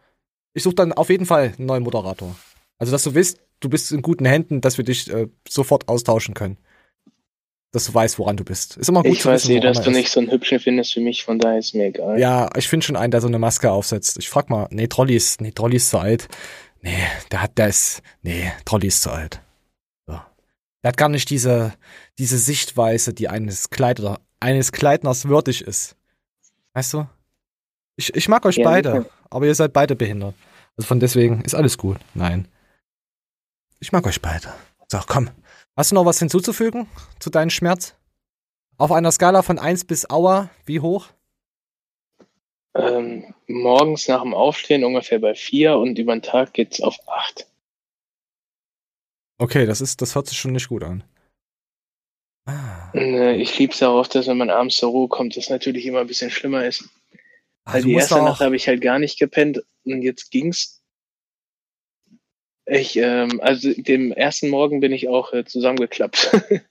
Ich suche dann auf jeden Fall einen neuen Moderator. Also, dass du wisst, du bist in guten Händen, dass wir dich äh, sofort austauschen können. Dass du weißt, woran du bist. Ist immer gut Ich zu weiß wissen, woran dass du ist. nicht so einen hübschen findest wie mich, von daher ist mir egal. Ja, ich finde schon einen, der so eine Maske aufsetzt. Ich frag mal, nee, Trolli ist, nee, Trolli ist zu alt. Nee, der hat, der ist, nee, Trolli ist zu alt. So. Der hat gar nicht diese, diese Sichtweise, die eines Kleider, eines Kleidners würdig ist. Weißt du? Ich, ich mag euch Ja, beide, sicher. aber ihr seid beide behindert. Also von deswegen ist alles gut. Nein. Ich mag euch beide. So, komm. Hast du noch was hinzuzufügen zu deinem Schmerz? Auf einer Skala von 1 bis Aua, wie hoch? Ähm, morgens nach dem Aufstehen ungefähr bei 4 und über den Tag geht's auf 8. Okay, das ist, das hört sich schon nicht gut an. Äh, Ich lieb's darauf, dass wenn man abends zur Ruhe kommt, das natürlich immer ein bisschen schlimmer ist. Ah, Weil du die erste auch- Nacht habe ich halt gar nicht gepennt und jetzt ging's. Ich, ähm, also dem ersten Morgen bin ich auch äh, zusammengeklappt. (laughs)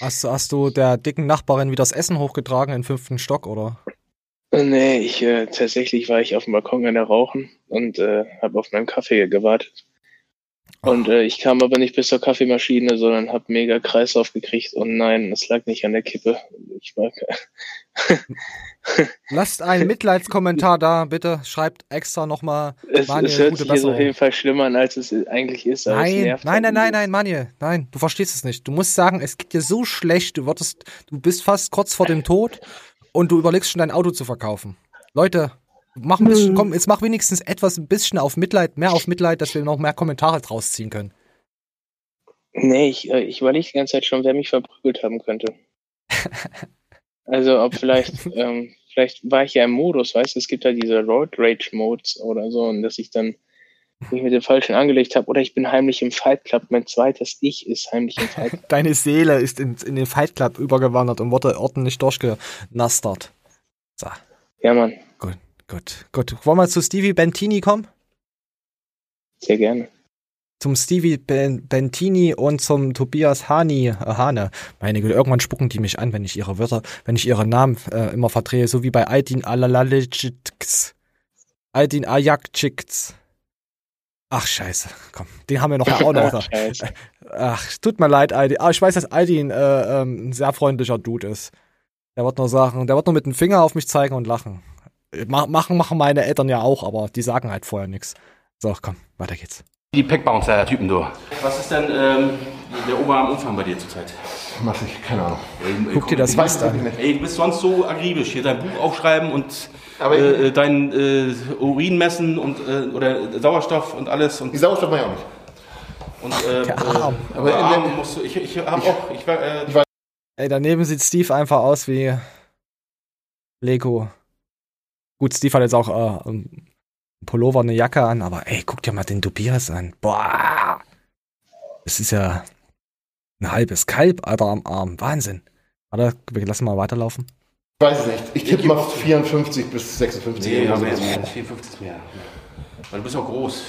Hast, du- hast du der dicken Nachbarin wieder das Essen hochgetragen im fünften Stock, oder? nee, ich äh, tatsächlich war ich auf dem Balkon an der Rauchen und äh, habe auf meinen Kaffee gewartet. Und äh, ich kam aber nicht bis zur Kaffeemaschine, sondern habe mega Kreislauf gekriegt. Und nein, es lag nicht an der Kippe. Ich war, Lasst einen Mitleidskommentar da, bitte. Schreibt extra nochmal. es, Manuel, es hört gute sich jetzt auf Besserung. jeden Fall schlimmer an, als es eigentlich ist. Nein, nervt nein, halt nein, nein, nein, Manuel, nein, du verstehst es nicht. Du musst sagen, es geht dir so schlecht, du würdest, du bist fast kurz vor dem Tod und du überlegst schon dein Auto zu verkaufen. Leute, mach ein bisschen, komm, jetzt mach wenigstens etwas ein bisschen auf Mitleid, mehr auf Mitleid, dass wir noch mehr Kommentare draus ziehen können. Nee, ich, äh, ich überlege die ganze Zeit schon, wer mich verprügelt haben könnte. (laughs) also ob vielleicht, (laughs) ähm, vielleicht war ich ja im Modus, weißt du, es gibt ja diese Road Rage Modes oder so, und dass ich dann mich mit dem Falschen angelegt habe, oder ich bin heimlich im Fight Club, mein zweites Ich ist heimlich im Fight (laughs) Club. Deine Seele ist in, in den Fight Club übergewandert und wurde ordentlich durchgenastert. So, Ja, Mann, gut, gut, gut. Wollen wir zu Stevie Bentini kommen? sehr gerne. Zum Stevie ben Bentini und zum Tobias Hani, äh, Hane. Meine Güte, irgendwann spucken die mich an, wenn ich ihre Wörter, wenn ich ihre Namen äh, immer verdrehe, so wie bei Aydin Alalaliciks. Aydin Ajakciks. Ach, scheiße. Komm, den haben wir noch auch noch. (laughs) Ach, tut mir leid, Aydin. Ah, ich weiß, dass Aydin äh, ähm, ein sehr freundlicher Dude ist. Der wird nur sagen, der wird nur mit dem Finger auf mich zeigen und lachen. Äh, ma- Machen, machen meine Eltern ja auch, aber die sagen halt vorher nichts. So, komm, weiter geht's. Die Packbouncer-Typen, du. Was ist denn ähm, der Oberarmumfang bei dir zurzeit? Massig, keine Ahnung. Ey, Guck dir das ich an. nicht. Ey, du bist sonst so akribisch. Hier dein Buch aufschreiben und Aber äh, dein äh, Urin messen und äh, oder Sauerstoff und alles und Die Sauerstoff mache ich auch nicht. und äh, Der äh, Arm. aber Aber in Arm musst du, ich ich habe auch ich war äh, Ey, daneben sieht Steve einfach aus wie Lego. Gut, Steve hat jetzt auch äh, Pullover, eine Jacke an, aber ey, guck dir mal den Tobias an. Boah! Das ist ja ein halbes Kalb, Alter, am Arm. Wahnsinn. Warte, wir lassen mal weiterlaufen. Ich weiß es nicht. Ich tippe mal 54 bis 56. nee, aber mehr, 54 ist mehr. Weil du bist auch groß.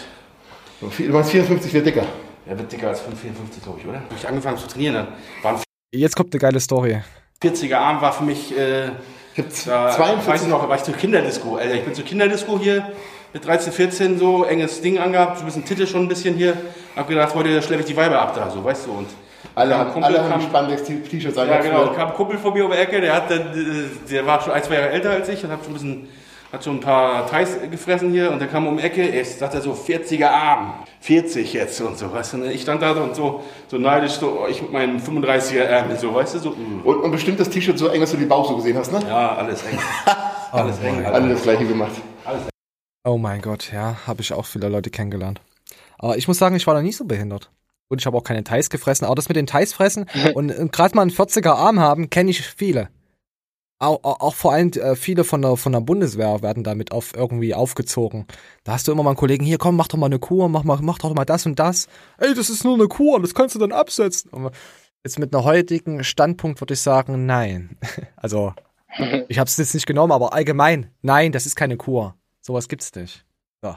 Du meinst 54 wird dicker. Er wird dicker als 54, glaube ich, oder? Wo ich angefangen habe zu trainieren, dann waren Jetzt kommt eine geile Story. 40er Arm war für mich äh, Ich Da, 42 weiß ich noch, war ich zur Kinderdisco. Alter, ich bin zur Kinderdisco hier mit 13, 14 so, enges Ding angehabt, so ein bisschen Titel schon ein bisschen hier. Hab gedacht, heute schleppe ich die Weiber ab da, so, weißt du. Und Alle, haben, Kumpel, alle haben Spandex-T-Shirts an. ja, genau, kam ein Kumpel von mir um die Ecke, der hat dann, äh, der war schon ein, zwei Jahre älter als ich und hat schon ein bisschen, hat schon ein paar Thais gefressen hier und der kam um die Ecke, er sagt er so, 40er Arm, 40 jetzt und so, weißt du. Und ich stand da und so, so neidisch, so, ich mit meinem 35er Ärmel, so, weißt du, so, mm. Und, und bestimmt das T-Shirt so eng, dass du die Bauch so gesehen hast, ne? ja, alles eng. (laughs) alles eng. Alle das gleiche gemacht. Oh mein Gott, ja, habe ich auch viele Leute kennengelernt. Aber ich muss sagen, ich war da nie so behindert. Und ich habe auch keine Thais gefressen. Aber das mit den Thais fressen (laughs) und, und gerade mal einen 40er Arm haben, kenne ich viele. Auch, auch, auch vor allem äh, viele von der, von der Bundeswehr werden damit auf irgendwie aufgezogen. Da hast du immer mal einen Kollegen, hier komm, mach doch mal eine Kur, mach, mal, mach doch mal das und das. Ey, das ist nur eine Kur, das kannst du dann absetzen. Und jetzt mit einer heutigen Standpunkt würde ich sagen, nein. (laughs) Also, (laughs) ich habe es jetzt nicht genommen, aber allgemein, nein, das ist keine Kur. Sowas gibt's nicht. So.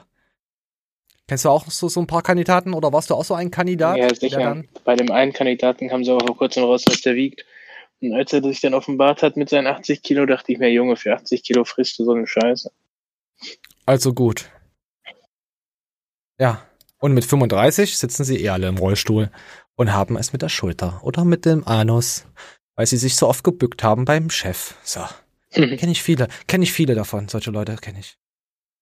Kennst du auch so, so ein paar Kandidaten oder warst du auch so ein Kandidat? Ja, sicher. dann- Bei dem einen Kandidaten kam sie auch vor kurzem raus, was der wiegt. Und als er sich dann offenbart hat mit seinen 80 Kilo, dachte ich mir, Junge, für 80 Kilo frisst du so eine Scheiße. Also gut. Ja. Und mit 35 sitzen sie eh alle im Rollstuhl und haben es mit der Schulter oder mit dem Anus, weil sie sich so oft gebückt haben beim Chef. So. (laughs) Kenne ich viele, kenne ich viele davon, solche Leute kenne ich.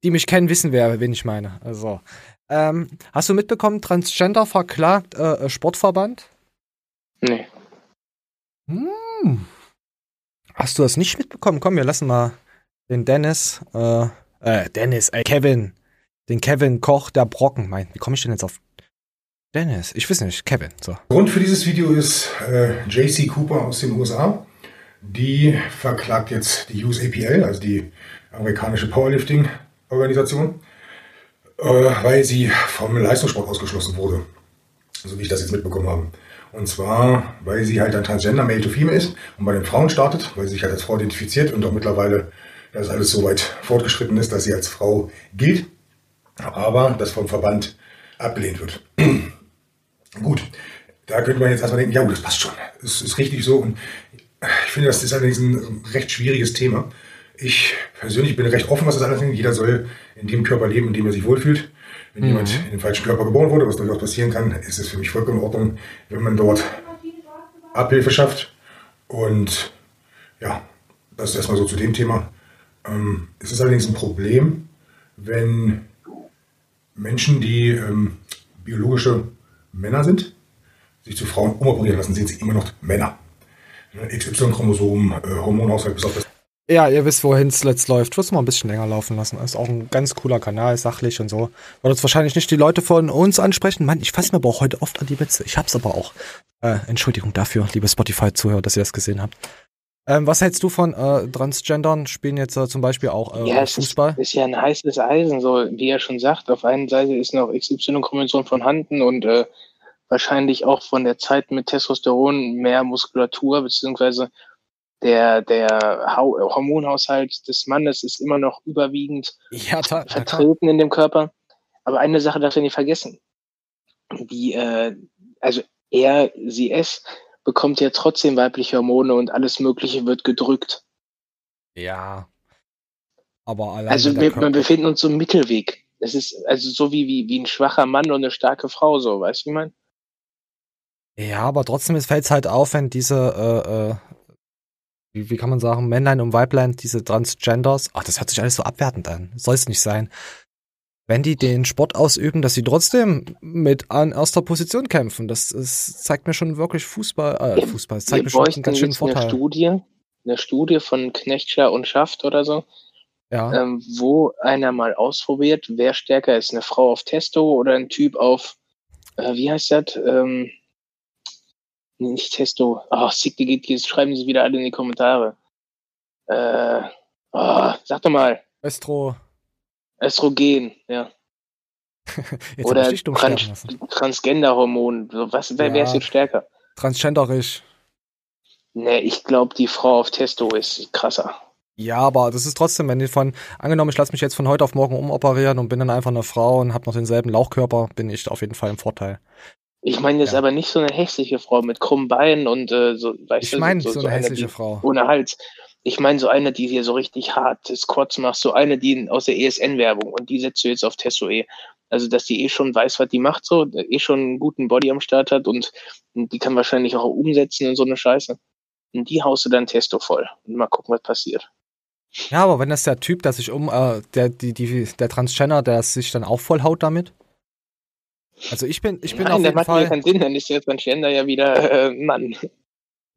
Die mich kennen, wissen wer, wen ich meine. Also, ähm, hast du mitbekommen, Transgender verklagt äh, äh, Sportverband? Nee. Hm. Hast du das nicht mitbekommen? Komm, wir lassen mal den Dennis, äh, äh, Dennis, äh, Kevin, den Kevin Koch, der Brocken, mein, wie komme ich denn jetzt auf Dennis, ich weiß nicht, Kevin. So. Grund für dieses Video ist äh, JC Cooper aus den USA. Die verklagt jetzt die USAPL, also die amerikanische Powerlifting-Organisation, äh, weil sie vom Leistungssport ausgeschlossen wurde. So wie ich das jetzt mitbekommen habe. Und zwar, weil sie halt ein Transgender Male to Female ist und bei den Frauen startet, weil sie sich halt als Frau identifiziert und auch mittlerweile das alles so weit fortgeschritten ist, dass sie als Frau gilt, aber das vom Verband abgelehnt wird. (clears throat) Gut, da könnte man jetzt erstmal denken, ja, das passt schon. Das ist richtig so. Und ich finde, das ist allerdings ein recht schwieriges Thema. Ich persönlich bin recht offen, was das alles angeht. Jeder soll in dem Körper leben, in dem er sich wohlfühlt. Wenn mhm. jemand in den falschen Körper geboren wurde, was durchaus passieren kann, ist es für mich vollkommen in Ordnung, wenn man dort Abhilfe schafft. Und ja, das ist erstmal so zu dem Thema. Ähm, es ist allerdings ein Problem, wenn Menschen, die ähm, biologische Männer sind, sich zu Frauen umoperieren lassen, sind sie immer noch Männer. XY-Chromosom, äh, Hormonhaushalt bis auf das. Ja, ihr wisst, wohin es letzt läuft. Wirst du mal ein bisschen länger laufen lassen. ist auch ein ganz cooler Kanal, sachlich und so. Wird jetzt wahrscheinlich nicht die Leute von uns ansprechen. Mann, ich fasse mir aber auch heute oft an die Witze. Ich hab's aber auch. Äh, Entschuldigung dafür, liebe Spotify-Zuhörer, dass ihr das gesehen habt. Ähm, was hältst du von äh, Transgendern? Spielen jetzt äh, zum Beispiel auch äh, ja, Fußball? Ist, ist ja ein heißes Eisen, so wie er schon sagt. Auf einer Seite ist noch XY-Konvention vorhanden und äh, wahrscheinlich auch von der Zeit mit Testosteron mehr Muskulatur, beziehungsweise der, der Hormonhaushalt des Mannes ist immer noch überwiegend ja, vertreten in dem Körper. Aber eine Sache darf er nicht vergessen. Die, äh, also er, sie, es bekommt ja trotzdem weibliche Hormone und alles Mögliche wird gedrückt. Ja. Aber allein Also wir, wir befinden uns so im Mittelweg. Es ist also so wie, wie, wie ein schwacher Mann und eine starke Frau, so, weißt du, wie man? Ja, aber trotzdem fällt es halt auf, wenn diese, äh, äh, wie, wie kann man sagen, Männlein und Weiblein, diese Transgenders, ach, das hört sich alles so abwertend an. Soll es nicht sein. Wenn die den Sport ausüben, dass sie trotzdem mit an erster Position kämpfen. Das, das zeigt mir schon wirklich Fußball, äh, Fußball, das zeigt mir schon einen ganz schönen Vorteil. Eine Studie, eine Studie von Knechtscher und Schaft oder so, ja. ähm, wo einer mal ausprobiert, wer stärker ist, eine Frau auf Testo oder ein Typ auf, äh, wie heißt das? Ähm, nicht Testo. Ach, Sigti geht, jetzt schreiben sie wieder alle in die Kommentare. Äh, oh, sag doch mal. Estro. Östrogen, ja. (laughs) Oder Trans Transgender-Hormon. Was, wer, ja. wer ist jetzt stärker? Transgenderisch. Nee, ich glaube, die Frau auf Testo ist krasser. Ja, aber das ist trotzdem, wenn ich von, angenommen, ich lasse mich jetzt von heute auf morgen umoperieren und bin dann einfach eine Frau und habe noch denselben Lauchkörper, bin ich auf jeden Fall im Vorteil. Ich meine jetzt ja. aber nicht so eine hässliche Frau mit krummen Beinen und äh, so, weißt ich meine so, so, so, eine hässliche eine, Frau. Ohne Hals. Ich meine so eine, die hier so richtig hart Squats macht, so eine, die aus der ESN-Werbung und die setzt du jetzt auf Testo E. Also, dass die eh schon weiß, was die macht, so, eh schon einen guten Body am Start hat und, und die kann wahrscheinlich auch umsetzen in so eine Scheiße. Und die haust du dann Testo voll. Und mal gucken, was passiert. Ja, aber wenn das der Typ, der sich um, äh, der, die, die, der Transgender, der sich dann auch voll haut damit? Also ich bin, ich bin Nein, auf jeden macht Fall. Ja keinen Sinn, dann ist der Transgender ja wieder äh, Mann.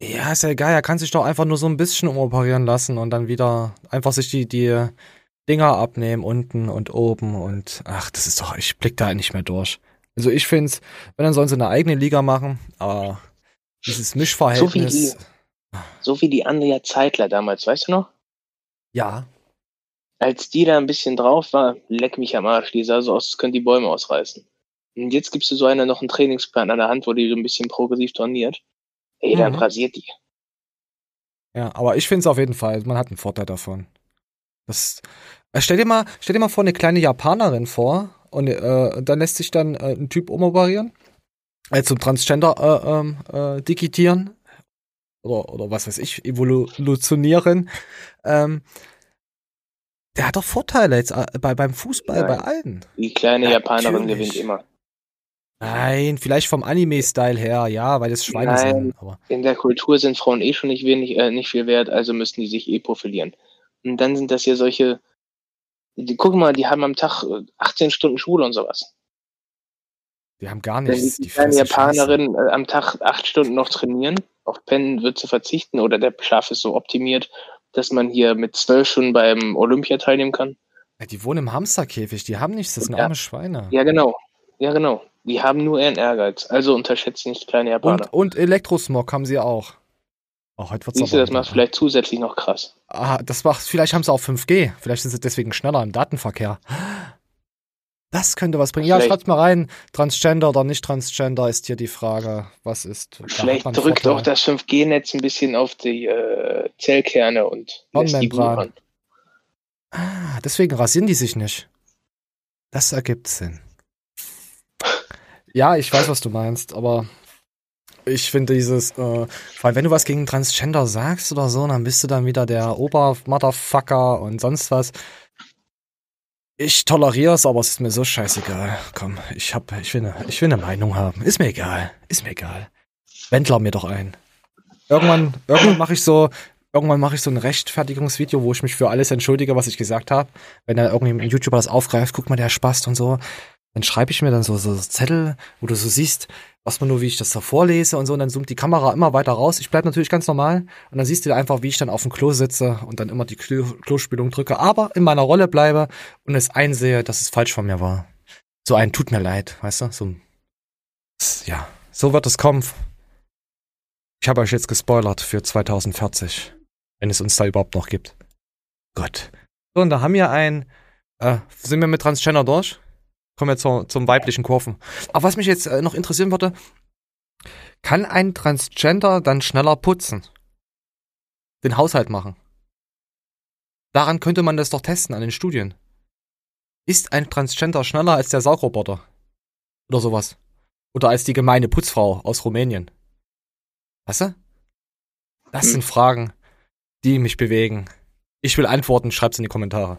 Ja, ist ja egal, er kann sich doch einfach nur so ein bisschen umoperieren lassen und dann wieder einfach sich die, die Dinger abnehmen, unten und oben und ach, das ist doch, ich blick da nicht mehr durch. Also ich finde wenn dann sollen sie eine eigene Liga machen, aber dieses Mischverhältnis. So wie die, so wie die Andrea Zeitler damals, weißt du noch? Ja. Als die da ein bisschen drauf war, leck mich am Arsch, die sah so aus, als könnte die Bäume ausreißen. Und jetzt gibst du so einer noch einen Trainingsplan an der Hand, wo die so ein bisschen progressiv trainiert. Ey, dann mhm. rasiert die. Ja, aber ich finde es auf jeden Fall, man hat einen Vorteil davon. Das, äh, stell dir mal, stell dir mal vor, eine kleine Japanerin vor und äh, dann lässt sich dann äh, ein Typ umoperieren, äh, zum Transgender äh, ähm, äh, digitieren oder, oder was weiß ich, evolutionieren. Ähm, der hat doch Vorteile jetzt äh, bei, beim Fußball, Nein. bei allen. Die kleine Japanerin gewinnt immer. Nein, vielleicht vom Anime-Style her, ja, weil das Schweine Nein, sind. Aber in der Kultur sind Frauen eh schon nicht wenig, äh, nicht viel wert, also müssten die sich eh profilieren. Und dann sind das hier solche, die, guck mal, die haben am Tag 18 äh, Stunden Schule und sowas. Die haben gar Wenn nichts. die Die kleine fressen Japanerin äh, am Tag acht Stunden noch trainieren, auf Pennen wird sie verzichten oder der Schlaf ist so optimiert, dass man hier mit zwölf Stunden beim Olympia teilnehmen kann. Ja, die wohnen im Hamsterkäfig, die haben nichts, das sind Ja. arme Schweine. Ja, genau. Ja, genau. Die haben nur ihren Ehrgeiz. Also unterschätzt nicht kleine Japaner. Und, und Elektrosmog haben sie auch. Oh, heute wird's Siehst du, das macht vielleicht zusätzlich noch krass. Ah, das macht, vielleicht haben sie auch 5G. Vielleicht sind sie deswegen schneller im Datenverkehr. Das könnte was bringen. Ja, Vielleicht- schreibt mal rein. Transgender oder nicht Transgender ist hier die Frage. Was ist? Vielleicht drückt Vorteile. auch das 5G-Netz ein bisschen auf die äh, Zellkerne und lässt die. Ah, deswegen rasieren die sich nicht. Das ergibt Sinn. Ja, ich weiß, was du meinst, aber ich finde dieses, äh, weil wenn du was gegen Transgender sagst oder so, dann bist du dann wieder der Ober-Motherfucker und sonst was. Ich toleriere es, aber es ist mir so scheißegal. Komm, ich hab, ich will, eine, ich will eine Meinung haben. Ist mir egal. Ist mir egal. Wendler mir doch ein. Irgendwann, irgendwann mache ich so, irgendwann mache ich so ein Rechtfertigungsvideo, wo ich mich für alles entschuldige, was ich gesagt habe. Wenn da irgendein YouTuber das aufgreift, guck mal, der Spaß und so. Dann schreibe ich mir dann so, so Zettel, wo du so siehst, was man nur, wie ich das da vorlese und so, und dann zoomt die Kamera immer weiter raus. Ich bleib natürlich ganz normal und dann siehst du einfach, wie ich dann auf dem Klo sitze und dann immer die Klo Klospülung drücke, aber in meiner Rolle bleibe und es einsehe, dass es falsch von mir war. So ein tut mir leid, weißt du? So ein, ja, so wird es kommen. Ich habe euch jetzt gespoilert für 2040, wenn es uns da überhaupt noch gibt. Gut. So, und da haben wir ein, äh, sind wir mit Transgender durch? Kommen wir zur, zum weiblichen Kurven. Aber was mich jetzt äh, noch interessieren würde, kann ein Transgender dann schneller putzen? Den Haushalt machen? Daran könnte man das doch testen an den Studien. Ist ein Transgender schneller als der Saugroboter? Oder sowas? Oder als die gemeine Putzfrau aus Rumänien? Weißt du? Das sind Fragen, die mich bewegen. Ich will Antworten, schreibt's in die Kommentare.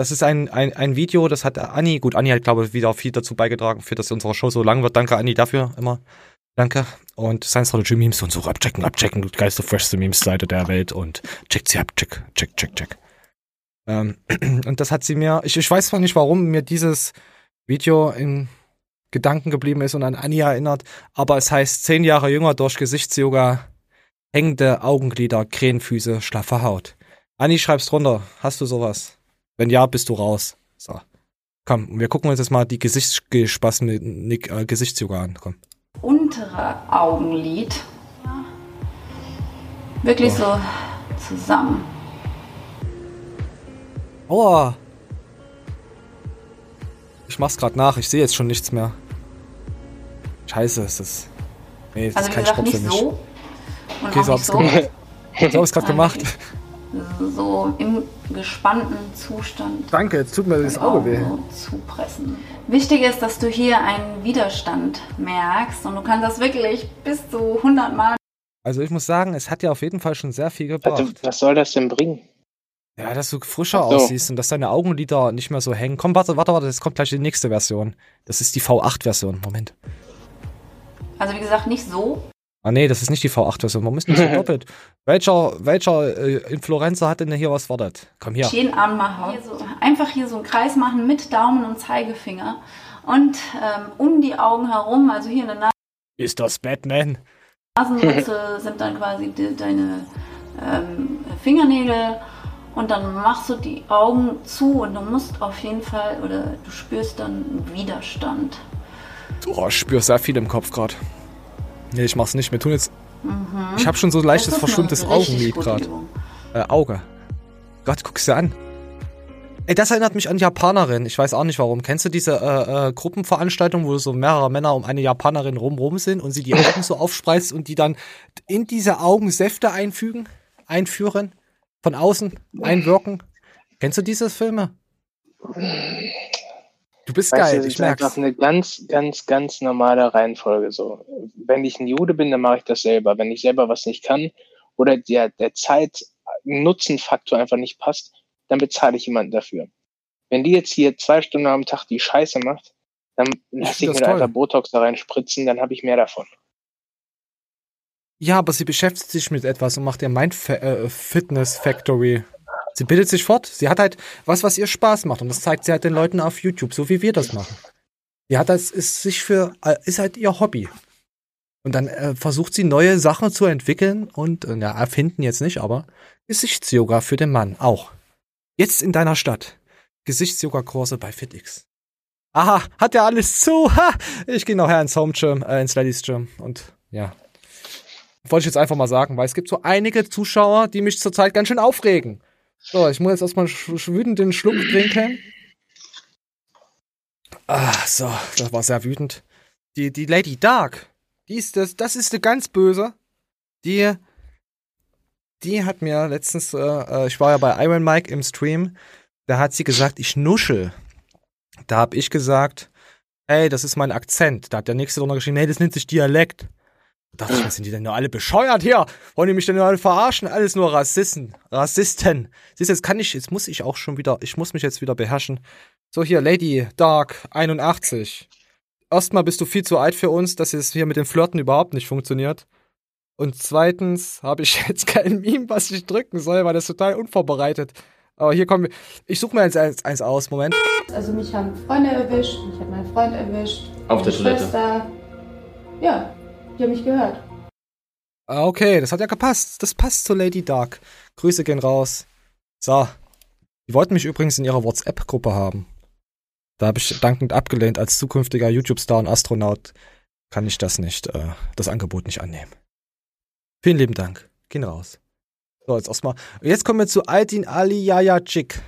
Das ist ein, ein, ein Video, das hat Anni, gut, Anni hat, glaube ich, wieder viel dazu beigetragen, für dass unsere Show so lang wird. Danke, Anni, dafür immer. Danke. Und Science Strategy Memes und so abchecken, abchecken, geilste, freshste Memes-Seite der Welt und checkt sie ab, check, check, check, check. Ähm, (clears throat) und das hat sie mir, ich, ich weiß zwar nicht, warum mir dieses Video in Gedanken geblieben ist und an Anni erinnert, aber es heißt zehn Jahre jünger durch Gesichtsyoga, hängende Augenglider, Krähenfüße, schlaffe Haut. Anni, schreib's drunter. Hast du sowas? Wenn ja, bist du raus. So. Komm, wir gucken uns jetzt mal die Gesichtsgespassene äh, Gesichtsyoga an. Komm. untere Augenlid wirklich so zusammen. Aua. Ich mach's grad nach, ich sehe jetzt schon nichts mehr. Scheiße, ist das. Nee, das Also ist kein Sport für mich. so und Okay, so hab's so. So hab's grad gemacht. So im gespannten Zustand. Danke, jetzt tut mir das Auge weh. so zupressen. Wichtig ist, dass du hier einen Widerstand merkst und du kannst das wirklich bis zu 100 Mal Also ich muss sagen, es hat ja auf jeden Fall schon sehr viel gebracht. Warte, was soll das denn bringen? Ja, dass du frischer so. aussiehst und dass deine Augenlider nicht mehr so hängen. Komm, warte, warte, warte, jetzt kommt gleich die nächste Version. Das ist die V8-Version. Moment. Also wie gesagt, nicht so. Ah nee, das ist nicht die V8-Version. Warum ist das so (laughs) doppelt? Welcher, welcher äh, Influencer hat denn hier was wartet? Komm hier. jeden Abend mache. Hier so, einfach hier so einen Kreis machen mit Daumen und Zeigefinger. Und ähm, um die Augen herum, also hier in der Ist das Batman? Nasenwurzel (laughs) sind dann quasi de, deine ähm, Fingernägel. Und dann machst du die Augen zu und du musst auf jeden Fall, oder du spürst dann Widerstand. Oh, ich spüre sehr viel im Kopf gerade. Nee, ich mach's nicht. Wir tun jetzt. Mhm. Ich habe schon so leichtes, richtig Augenlid gerade. Äh, Auge. Gott, guck's dir an. Ey, das erinnert mich an Japanerin. Ich weiß auch nicht warum. Kennst du diese äh, äh, Gruppenveranstaltung, wo so mehrere Männer um eine Japanerin rum rum sind und sie die Augen so aufspreizt und die dann in diese Augen Säfte einfügen, einführen, von außen einwirken? Kennst du diese Filme? Du bist Weißt geil, du, das ich ist einfach merk's. eine ganz, ganz, ganz normale Reihenfolge. So, wenn ich ein Jude bin, dann mache ich das selber. Wenn ich selber was nicht kann oder der, der Zeit-Nutzen-Faktor einfach nicht passt, dann bezahle ich jemanden dafür. Wenn die jetzt hier zwei Stunden am Tag die Scheiße macht, dann lasse ich find mir einfach Botox da reinspritzen, dann habe ich mehr davon. Ja, aber sie beschäftigt sich mit etwas und macht ihr Mind Fa äh, Fitness Factory. Sie bildet sich fort. Sie hat halt was, was ihr Spaß macht. Und das zeigt sie halt den Leuten auf YouTube, so wie wir das machen. Sie hat das, ist sich für, äh, ist halt ihr Hobby. Und dann äh, versucht sie neue Sachen zu entwickeln und, äh, ja, erfinden jetzt nicht, aber Gesichtsyoga für den Mann auch. Jetzt in deiner Stadt. Gesichtsyoga-Kurse bei FitX. Aha, hat ja alles zu. Ha! Ich gehe nachher ins Home Gym, äh, ins Ladies Gym. Und ja. Wollte ich jetzt einfach mal sagen, weil es gibt so einige Zuschauer, die mich zurzeit ganz schön aufregen. So, ich muss jetzt erstmal wütend den Schluck trinken. Ah, so, das war sehr wütend. Die, die Lady Dark, die ist das, das ist eine ganz böse. Die, die hat mir letztens, äh, äh, ich war ja bei Iron Mike im Stream, da hat sie gesagt, ich nuschel. Da hab ich gesagt, ey, das ist mein Akzent. Da hat der nächste drunter geschrieben, nee, das nennt sich Dialekt. Da dachte ich, was sind die denn nur alle bescheuert hier? Wollen die mich denn nur alle verarschen? Alles nur Rassisten. Rassisten. Siehst du, jetzt kann ich, jetzt muss ich auch schon wieder, ich muss mich jetzt wieder beherrschen. So, hier, Lady Dark 81. Erstmal bist du viel zu alt für uns, dass es hier mit dem Flirten überhaupt nicht funktioniert. Und zweitens habe ich (laughs) jetzt kein Meme, was ich drücken soll, weil das total unvorbereitet. Aber hier kommen wir. Ich suche mir jetzt eins, eins aus. Moment. Also mich haben Freunde erwischt, mich hat mein Freund erwischt. Auf der Toilette. Schwester. Ja, die haben mich gehört. Ah, okay, das hat ja gepasst. Das passt zu Lady Dark. Grüße gehen raus. So. Die wollten mich übrigens in ihrer WhatsApp-Gruppe haben. Da habe ich dankend abgelehnt. Als zukünftiger YouTube-Star und Astronaut kann ich das nicht, äh, das Angebot nicht annehmen. Vielen lieben Dank. Gehen raus. So, jetzt erstmal. Jetzt kommen wir zu Altin Ali Yayacik.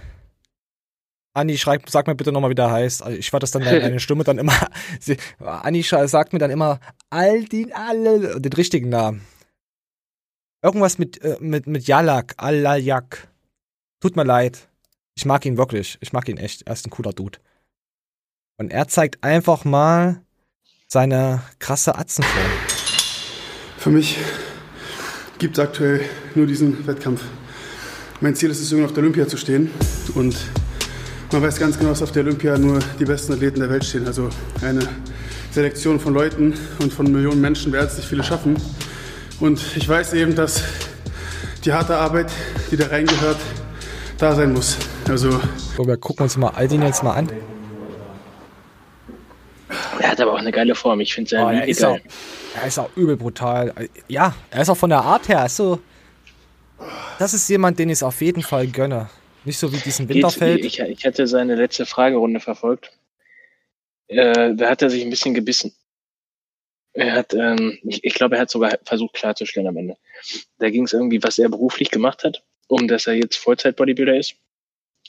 Anni, schreib, sag mir bitte nochmal, wie der heißt. Also Ich war das dann (laughs) deine Stimme dann immer. Anni sagt mir dann immer Altin alle den richtigen Namen. Irgendwas mit, äh, mit, mit Jalak, Alajak. Tut mir leid. Ich mag ihn wirklich. Ich mag ihn echt. Er ist ein cooler Dude. Und er zeigt einfach mal seine krasse Atzenform. Für mich gibt es aktuell nur diesen Wettkampf. Mein Ziel ist es, irgendwann auf der Olympia zu stehen. Und man weiß ganz genau, dass auf der Olympia nur die besten Athleten der Welt stehen. Also eine Selektion von Leuten und von Millionen Menschen werden es nicht viele schaffen. Und ich weiß eben, dass die harte Arbeit, die da reingehört, da sein muss. Also So, wir gucken uns mal Aldin jetzt mal an. Er hat aber auch eine geile Form. Ich finde Oh, er, ist auch, geil. er ist auch übel brutal. Ja, er ist auch von der Art her. So, das ist jemand, den ich es auf jeden Fall gönne. Nicht so wie diesen Winterfeld. Ich, ich hatte seine letzte Fragerunde verfolgt. Äh, da hat er sich ein bisschen gebissen. Er hat, ähm, ich, ich glaube, er hat sogar versucht klarzustellen am Ende. Da ging es irgendwie, was er beruflich gemacht hat, um dass er jetzt Vollzeit-Bodybuilder ist.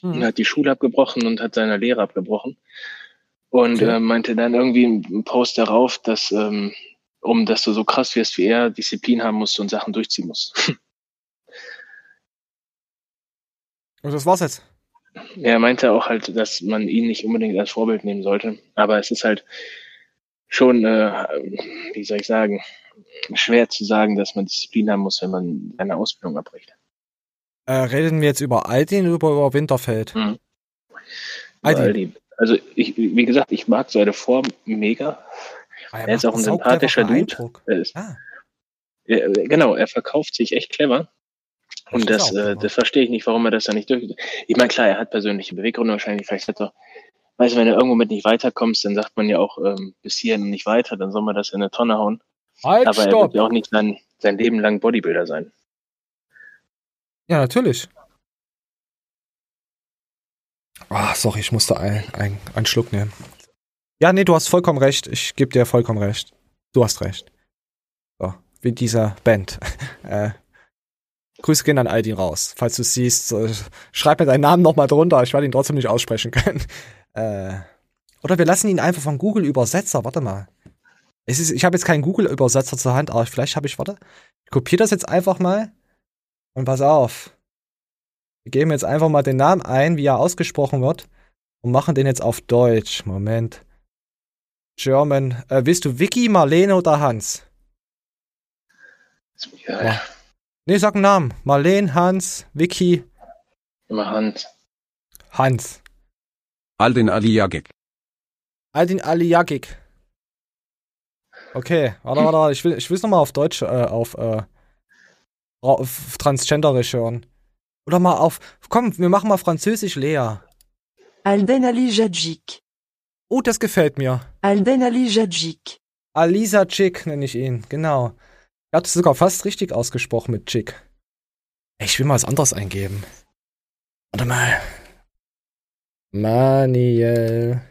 Hm. Und hat die Schule abgebrochen und hat seine Lehre abgebrochen. Und Okay. äh, meinte dann irgendwie im Post darauf, dass, ähm, um dass du so krass wirst wie er, Disziplin haben musst und Sachen durchziehen musst. (laughs) Und das war's jetzt. Er meinte auch halt, dass man ihn nicht unbedingt als Vorbild nehmen sollte. Aber es ist halt schon, äh, wie soll ich sagen, schwer zu sagen, dass man Disziplin haben muss, wenn man seine Ausbildung abbricht. Äh, reden wir jetzt über Aldin oder über Winterfeld? Mhm. Aldin. Die, also ich, wie gesagt, ich mag seine Form mega. Ah, er ist macht auch ein sympathischer Dude. Er ist, Ah. er, genau, er verkauft sich echt clever. Und Das äh, das verstehe ich nicht, warum er das da nicht durch. Ich meine, klar, er hat persönliche Beweggründe wahrscheinlich. Vielleicht hat er, weißt du, wenn du irgendwo mit nicht weiterkommst, dann sagt man ja auch ähm, bis hierhin nicht weiter, dann soll man das in eine Tonne hauen. Halt, Aber er stopp! wird ja auch nicht sein, sein Leben lang Bodybuilder sein. Ja, natürlich. Ah, sorry, ich musste ein, ein, einen Schluck nehmen. Ja, nee, du hast vollkommen recht. Ich gebe dir vollkommen recht. Du hast recht. So, wie dieser Band. (laughs) äh, Grüße gehen an Aldin raus. Falls du es siehst, äh, schreib mir deinen Namen nochmal drunter. Ich werde ihn trotzdem nicht aussprechen können. (laughs) Äh, oder wir lassen ihn einfach von Google Übersetzer. Warte mal. Es ist, ich habe jetzt keinen Google Übersetzer zur Hand, aber vielleicht habe ich, warte. Ich kopiere das jetzt einfach mal. Und pass auf. Wir geben jetzt einfach mal den Namen ein, wie er ausgesprochen wird. Und machen den jetzt auf Deutsch. Moment. German. Äh, willst du Vicky, Marlene oder Hans? Ja, Ja. Nee, sag einen Namen. Marlene, Hans, Vicky, Immer Hand. Hans. Aldin Aliyagik. Aldin Aliagik. Okay, warte, warte, warte. Ich will, ich will es nochmal auf Deutsch, äh, auf, äh, auf Transgenderisch hören. Oder mal auf, komm, wir machen mal Französisch Lea. Alden Ali Jadjik. Oh, das gefällt mir. Alden Ali Jadjik. Alisa Chick nenne ich ihn, genau. Er hat es sogar fast richtig ausgesprochen mit Chick. Ey, Ich will mal was anderes eingeben. Warte mal. Maniel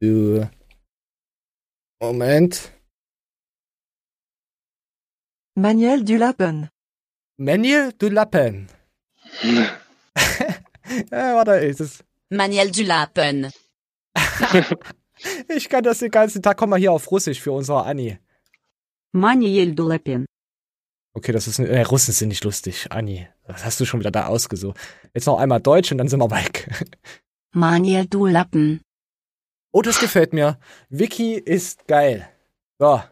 Du. Moment. Manuel du Lappen. Manuel du Lappen. (laughs) ja, warte, ist es. Manuel du Lappen. (laughs) (laughs) Ich kann das den ganzen Tag. Komm mal hier auf Russisch für unsere Anni. Manuel du Lappen. Okay, das ist. Äh, Russen sind nicht lustig, Anni. Was hast du schon wieder da ausgesucht? Jetzt noch einmal Deutsch und dann sind wir weg. (laughs) Manuel du Lappen. Oh, das gefällt mir. Wiki ist geil. So.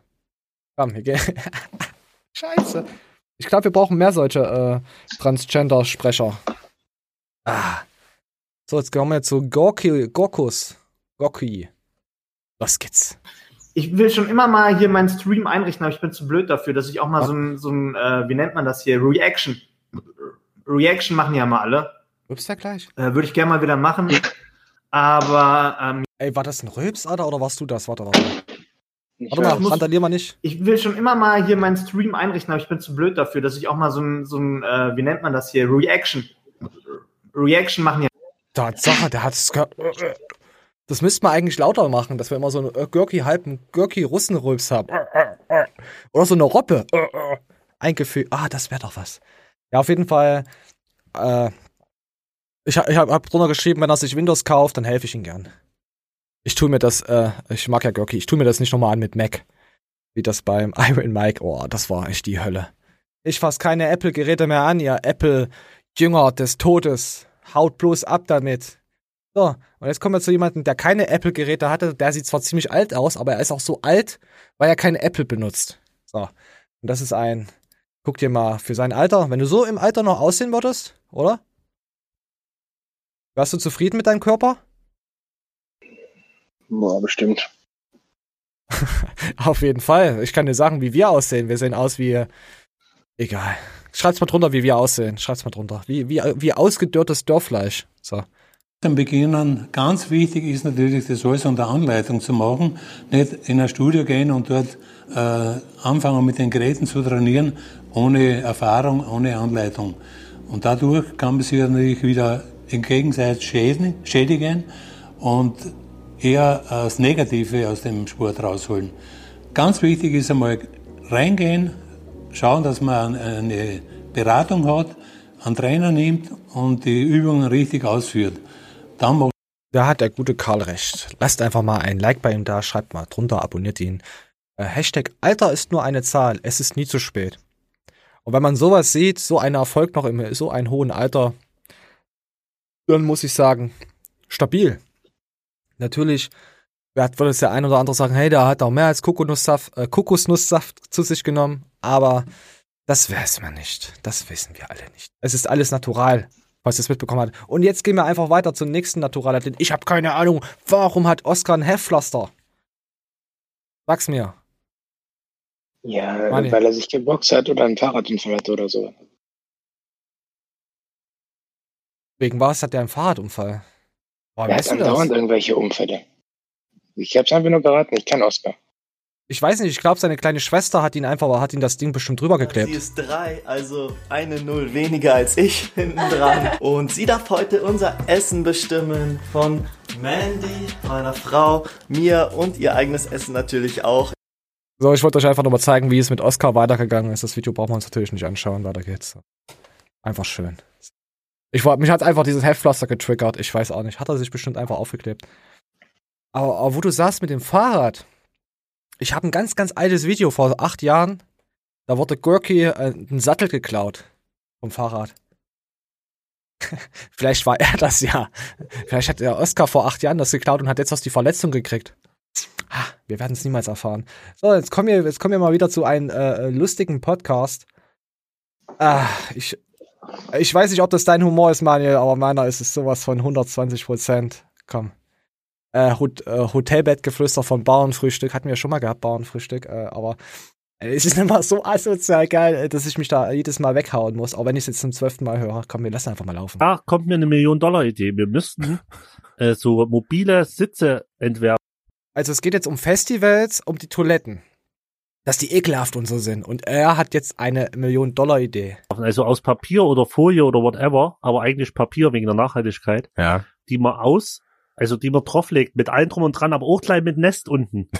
Komm, wir gehen. (laughs) Scheiße. Ich glaube, wir brauchen mehr solche äh, Transgender-Sprecher. Ah. So, jetzt kommen wir zu Gorki, Gorkus. Gorki. Los geht's. Ich will schon immer mal hier meinen Stream einrichten, aber ich bin zu blöd dafür, dass ich auch mal so ein, so ein äh, wie nennt man das hier, Reaction. Reaction machen ja mal alle. Rülpst ja gleich. Äh, Würde ich gerne mal wieder machen. Aber, ähm, Ey, war das ein Rülps, Alter, oder warst du das? Warte, warte. Warte mal, Muss- randalier mal nicht. ich will schon immer mal hier meinen Stream einrichten, aber ich bin zu blöd dafür, dass ich auch mal so ein, so ein äh, wie nennt man das hier, Reaction. Reaction machen ja. Tatsache, der hat's gehört. Das müsste man eigentlich lauter machen, dass wir immer so einen Görki halben Görki Russenrülps haben. Oder so eine Robbe. Eingefügt. Ah, das wäre doch was. Ja, auf jeden Fall. Äh, ich ich habe hab drunter geschrieben, wenn er sich Windows kauft, dann helfe ich ihm gern. Ich tue mir das, äh, ich mag ja Görki, ich tue mir das nicht nochmal an mit Mac. Wie das beim (laughs) Iron Mike. Oh, das war echt die Hölle. Ich fasse keine Apple-Geräte mehr an, ihr Apple-Jünger des Todes. Haut bloß ab damit. So, und jetzt kommen wir zu jemandem, der keine Apple-Geräte hatte. Der sieht zwar ziemlich alt aus, aber er ist auch so alt, weil er keine Apple benutzt. So, und das ist ein, guck dir mal für sein Alter, wenn du so im Alter noch aussehen würdest, oder? Wärst du zufrieden mit deinem Körper? Boah, bestimmt. (laughs) Auf jeden Fall. Ich kann dir sagen, wie wir aussehen. Wir sehen aus wie. Egal. Schreib's mal drunter, wie wir aussehen. Schreib's mal drunter. Wie, wie, wie ausgedörrtes Dörrfleisch. So. Zum Beginn an, ganz wichtig ist natürlich, das alles unter Anleitung zu machen. Nicht in ein Studio gehen und dort äh, anfangen mit den Geräten zu trainieren, ohne Erfahrung, ohne Anleitung. Und dadurch kann man sich natürlich wieder im Gegensatz schädigen, schädigen und eher das Negative aus dem Sport rausholen. Ganz wichtig ist einmal reingehen, schauen, dass man eine Beratung hat, einen Trainer nimmt und die Übungen richtig ausführt. Macht Da hat der gute Karl recht. Lasst einfach mal ein Like bei ihm da, schreibt mal drunter, abonniert ihn. Äh, Hashtag Alter ist nur eine Zahl, es ist nie zu spät. Und wenn man sowas sieht, so einen Erfolg noch im so einem hohen Alter, dann muss ich sagen, stabil. Natürlich wird es der ein oder andere sagen, hey, der hat auch mehr als Kokosnusssaft, äh, Kokosnusssaft zu sich genommen, aber das weiß man nicht. Das wissen wir alle nicht. Es ist alles natural, was es mitbekommen hat. Und jetzt gehen wir einfach weiter zum nächsten Naturalathleten. Ich habe keine Ahnung, warum hat Oscar ein Heftpflaster? Sag's mir. Ja, Manni. weil er sich geboxt hat oder einen Fahrradunfall hatte oder so. Wegen was hat der einen Fahrradunfall? Woher er hat das? andauernd irgendwelche Unfälle. Ich hab's einfach nur geraten, ich kann Oscar. Ich weiß nicht, ich glaube, seine kleine Schwester hat ihn einfach, hat ihn das Ding bestimmt drüber Sie geklebt. ist drei, also eine Null weniger als ich (laughs) hinten dran. Und sie darf heute unser Essen bestimmen von Mandy, meiner Frau, mir und ihr eigenes Essen natürlich auch. So, ich wollte euch einfach nochmal zeigen, wie es mit Oscar weitergegangen ist. Das Video brauchen wir uns natürlich nicht anschauen. Weiter geht's. Einfach schön. Ich war, mich hat einfach dieses Heftpflaster getriggert. Ich weiß auch nicht. Hat er sich bestimmt einfach aufgeklebt. Aber, aber wo du sagst mit dem Fahrrad. Ich habe ein ganz, ganz altes Video vor acht Jahren. Da wurde Gorky äh, ein Sattel geklaut. Vom Fahrrad. (laughs) Vielleicht war er das ja. Vielleicht hat der Oscar vor acht Jahren das geklaut und hat jetzt aus die Verletzung gekriegt. Ah, Wir werden es niemals erfahren. So, jetzt kommen wir, jetzt kommen wir mal wieder zu einem äh, lustigen Podcast. Ah, ich, ich weiß nicht, ob das dein Humor ist, Manuel, aber meiner ist es sowas von 120 Prozent. Komm. Äh, Hot, äh, Hotelbettgeflüster von Bauernfrühstück hatten wir schon mal gehabt, Bauernfrühstück, äh, aber äh, es ist (laughs) immer so asozial geil, äh, dass ich mich da jedes Mal weghauen muss, auch wenn ich es jetzt zum zwölften Mal höre. Komm, wir lassen einfach mal laufen. Da kommt mir eine Million-Dollar-Idee. Wir müssten äh, so mobile Sitze entwerfen. Also es geht jetzt um Festivals, um die Toiletten. Dass die ekelhaft und so sind. Und er hat jetzt eine Million-Dollar-Idee. Also aus Papier oder Folie oder whatever, aber eigentlich Papier wegen der Nachhaltigkeit, Ja. die man aus Also die man drauflegt, mit allem drum und dran, aber auch gleich mit Nest unten. (laughs)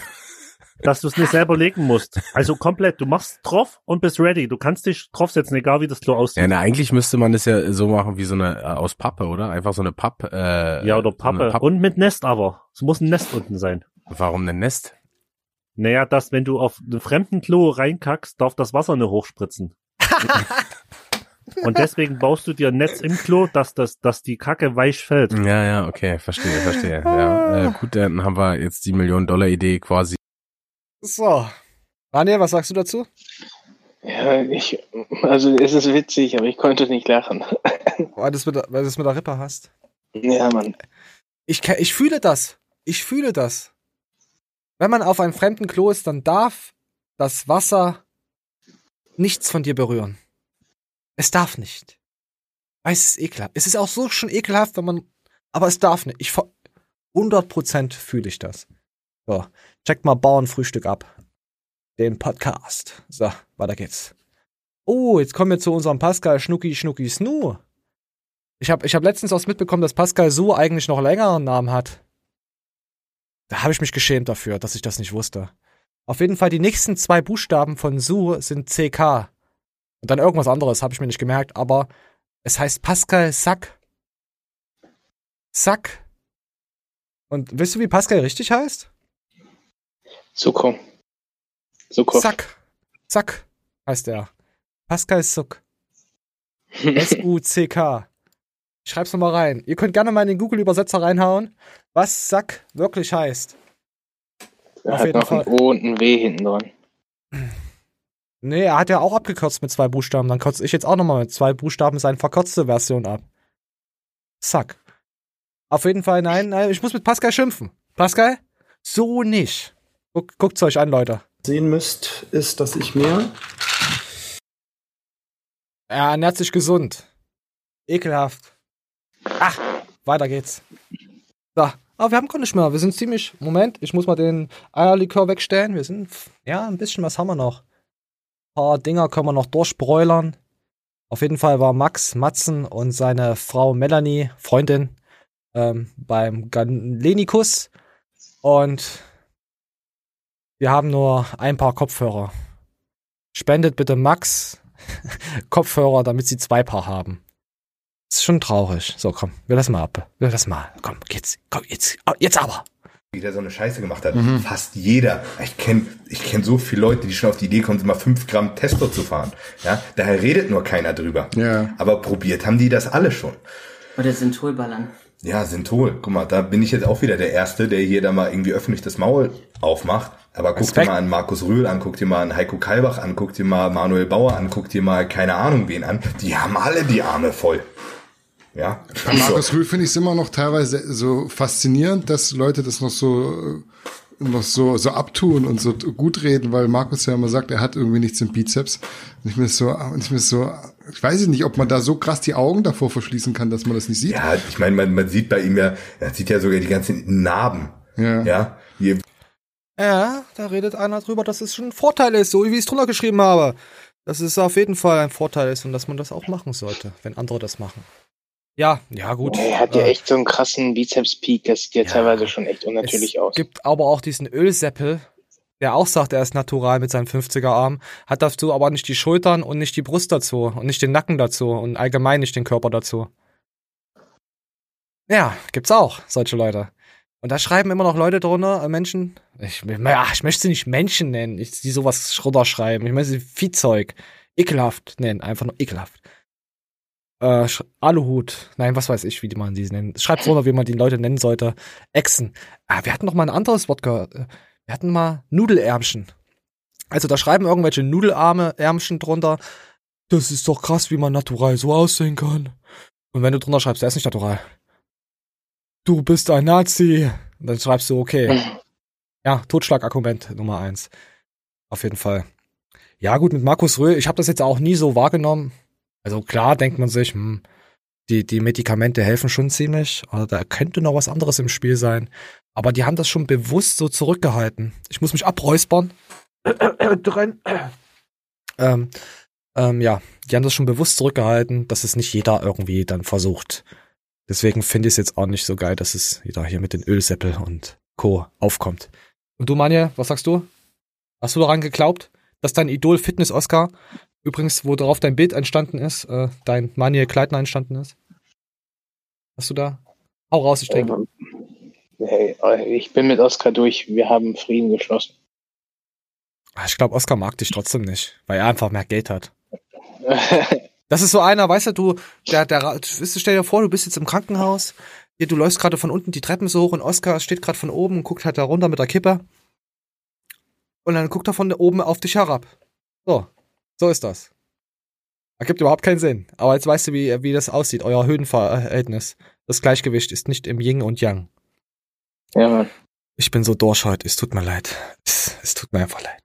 dass du es nicht selber legen musst. Also komplett, du machst drauf und bist ready. Du kannst dich draufsetzen, egal wie das Klo aussieht. Ja, na, eigentlich müsste man das ja so machen wie so eine äh, aus Pappe, oder? Einfach so eine Papp. Äh, Ja, oder so Pappe. Papp- Und mit Nest aber. Es muss ein Nest unten sein. Warum ein Nest? Naja, dass wenn du auf einen fremden Klo reinkackst, darf das Wasser nicht hochspritzen. (laughs) Und deswegen baust du dir ein Netz im Klo, dass das, dass die Kacke weich fällt. Ja, ja, okay, verstehe, verstehe. Ja, äh, gut, dann haben wir jetzt die Million-Dollar-Idee quasi. So. Daniel, was sagst du dazu? Ja, ich, also es ist witzig, aber ich konnte nicht lachen. (laughs) Weil du es mit, der- weil du es mit der Rippe hast. Ja, Mann. Ich, ich fühle das. Ich fühle das. Wenn man auf einem fremden Klo ist, dann darf das Wasser nichts von dir berühren. Es darf nicht. Weil Es ist ekelhaft. Es ist auch so schon ekelhaft, wenn man. Aber es darf nicht. Ich ver- 100% fühle ich das. So, checkt mal Bauernfrühstück ab. Den Podcast. So, weiter geht's. Oh, jetzt kommen wir zu unserem Pascal Schnucki Schnucki Snu. Ich habe ich hab letztens auch mitbekommen, dass Pascal Su eigentlich noch längeren Namen hat. Da habe ich mich geschämt dafür, dass ich das nicht wusste. Auf jeden Fall, die nächsten zwei Buchstaben von Su sind CK. Und dann irgendwas anderes, habe ich mir nicht gemerkt, aber es heißt Pascal Sack. Sack. Und wisst du, wie Pascal richtig heißt? Zuko. Zuko. Sack. Sack heißt er. Pascal Suck. S-U-C-K. Ich schreib's nochmal rein. Ihr könnt gerne mal in den Google-Übersetzer reinhauen, was Sack wirklich heißt. Er Auf hat noch ein Fall. O und ein W hinten dran. Nee, er hat ja auch abgekürzt mit zwei Buchstaben. Dann kürze ich jetzt auch nochmal mit zwei Buchstaben seine verkürzte Version ab. Sack. Auf jeden Fall, nein, nein, ich muss mit Pascal schimpfen. Pascal? So nicht. Guck, guckt's euch an, Leute. sehen müsst, ist, dass ich mir Er ernährt sich gesund. Ekelhaft. Ach, weiter geht's. So, aber wir haben gar nicht mehr. Wir sind ziemlich. Moment, ich muss mal den Eierlikör wegstellen. Wir sind. Ja, ein bisschen was haben wir noch. Ein paar Dinger können wir noch durchbräulern. Auf jeden Fall war Max Matzen und seine Frau Melanie, Freundin, ähm, beim Galenikus. Und wir haben nur ein paar Kopfhörer. Spendet bitte Max (laughs) Kopfhörer, damit sie zwei Paar haben. ist schon traurig. So, komm, wir lassen mal ab. Wir lassen mal. Komm, jetzt, komm, jetzt, jetzt aber. Der so eine Scheiße gemacht hat. Mhm. Fast jeder. Ich kenne ich kenn so viele Leute, die schon auf die Idee kommen, mal 5 Gramm Testo zu fahren. Ja, daher redet nur keiner drüber. Ja. Aber probiert haben die das alle schon. Oder Synthol-Ballern. Ja, Synthol. Guck mal, da bin ich jetzt auch wieder der Erste, der hier da mal irgendwie öffentlich das Maul aufmacht. Aber guck dir mal an Markus Rühl an, guck dir mal an Heiko Kalbach an, guck dir mal Manuel Bauer an, guck dir mal keine Ahnung wen an. Die haben alle die Arme voll. Ja. Bei Markus Rühl finde ich es immer noch teilweise so faszinierend, dass Leute das noch so noch so so abtun und so gut reden, weil Markus ja immer sagt, er hat irgendwie nichts im Bizeps. Und ich mir so, und ich mir so, ich weiß nicht, ob man da so krass die Augen davor verschließen kann, dass man das nicht sieht. Ja, ich meine, man, man sieht bei ihm ja, er sieht ja sogar die ganzen Narben. Ja. Ja. Hier, Ja, da redet einer drüber, dass es schon ein Vorteil ist, so wie ich es drunter geschrieben habe. Dass es auf jeden Fall ein Vorteil ist und dass man das auch machen sollte, wenn andere das machen. Ja, ja, gut. Er hat ja Äh, echt so einen krassen Bizeps-Peak, das sieht ja teilweise schon echt unnatürlich es aus. gibt aber auch diesen Ölseppel, der auch sagt, er ist natural mit seinem 50er-Arm, hat dazu aber nicht die Schultern und nicht die Brust dazu und nicht den Nacken dazu und allgemein nicht den Körper dazu. Ja, gibt's auch, solche Leute. Und da schreiben immer noch Leute drunter, äh, Menschen, ich, ja, ich möchte sie nicht Menschen nennen, ich, die sowas runterschreiben. Ich möchte sie Viehzeug, ekelhaft nennen, einfach nur ekelhaft. Äh, Aluhut, nein, was weiß ich, wie die man sie nennen. Schreibt runter, wie man die Leute nennen sollte. Echsen. Ah, wir hatten noch mal ein anderes Wort gehört. Äh, Wir hatten mal Nudelärmchen. Also da schreiben irgendwelche Nudelarme Ärmchen drunter. Das ist doch krass, wie man natural so aussehen kann. Und wenn du drunter schreibst, der ist nicht natural. Du bist ein Nazi. Und dann schreibst du, okay. (laughs) Ja, Totschlagargument Nummer eins. Auf jeden Fall. Ja, gut, mit Markus Röhl, ich habe das jetzt auch nie so wahrgenommen. Also klar denkt man sich, hm, die, die Medikamente helfen schon ziemlich. Oder da könnte noch was anderes im Spiel sein. Aber die haben das schon bewusst so zurückgehalten. Ich muss mich abräuspern. (coughs) Drin. (coughs) Ähm, ähm, ja, die haben das schon bewusst zurückgehalten, dass es nicht jeder irgendwie dann versucht, Deswegen finde ich es jetzt auch nicht so geil, dass es wieder hier mit den Ölseppel und Co. aufkommt. Und du, Manja, was sagst du? Hast du daran geglaubt, dass dein Idol Fitness Oscar, übrigens, wo darauf dein Bild entstanden ist, äh, dein Manuel Kleidner entstanden ist? Hast du da? Hau raus, ich denke. Hey, ich bin mit Oscar durch. Wir haben Frieden geschlossen. Ah, Ich glaube, Oscar mag dich trotzdem nicht, weil er einfach mehr Geld hat. (laughs) Das ist so einer, weißt du, du, der, der, stell dir vor, du bist jetzt im Krankenhaus, hier, du läufst gerade von unten die Treppen so hoch und Oscar steht gerade von oben und guckt halt da runter mit der Kippe. Und dann guckt er von oben auf dich herab. So, so ist das. Ergibt überhaupt keinen Sinn. Aber jetzt weißt du, wie, wie das aussieht, euer Höhenverhältnis. Das Gleichgewicht ist nicht im Yin und Yang. Ja, Mann. Ich bin so durch heute, es tut mir leid. Es, es tut mir einfach leid.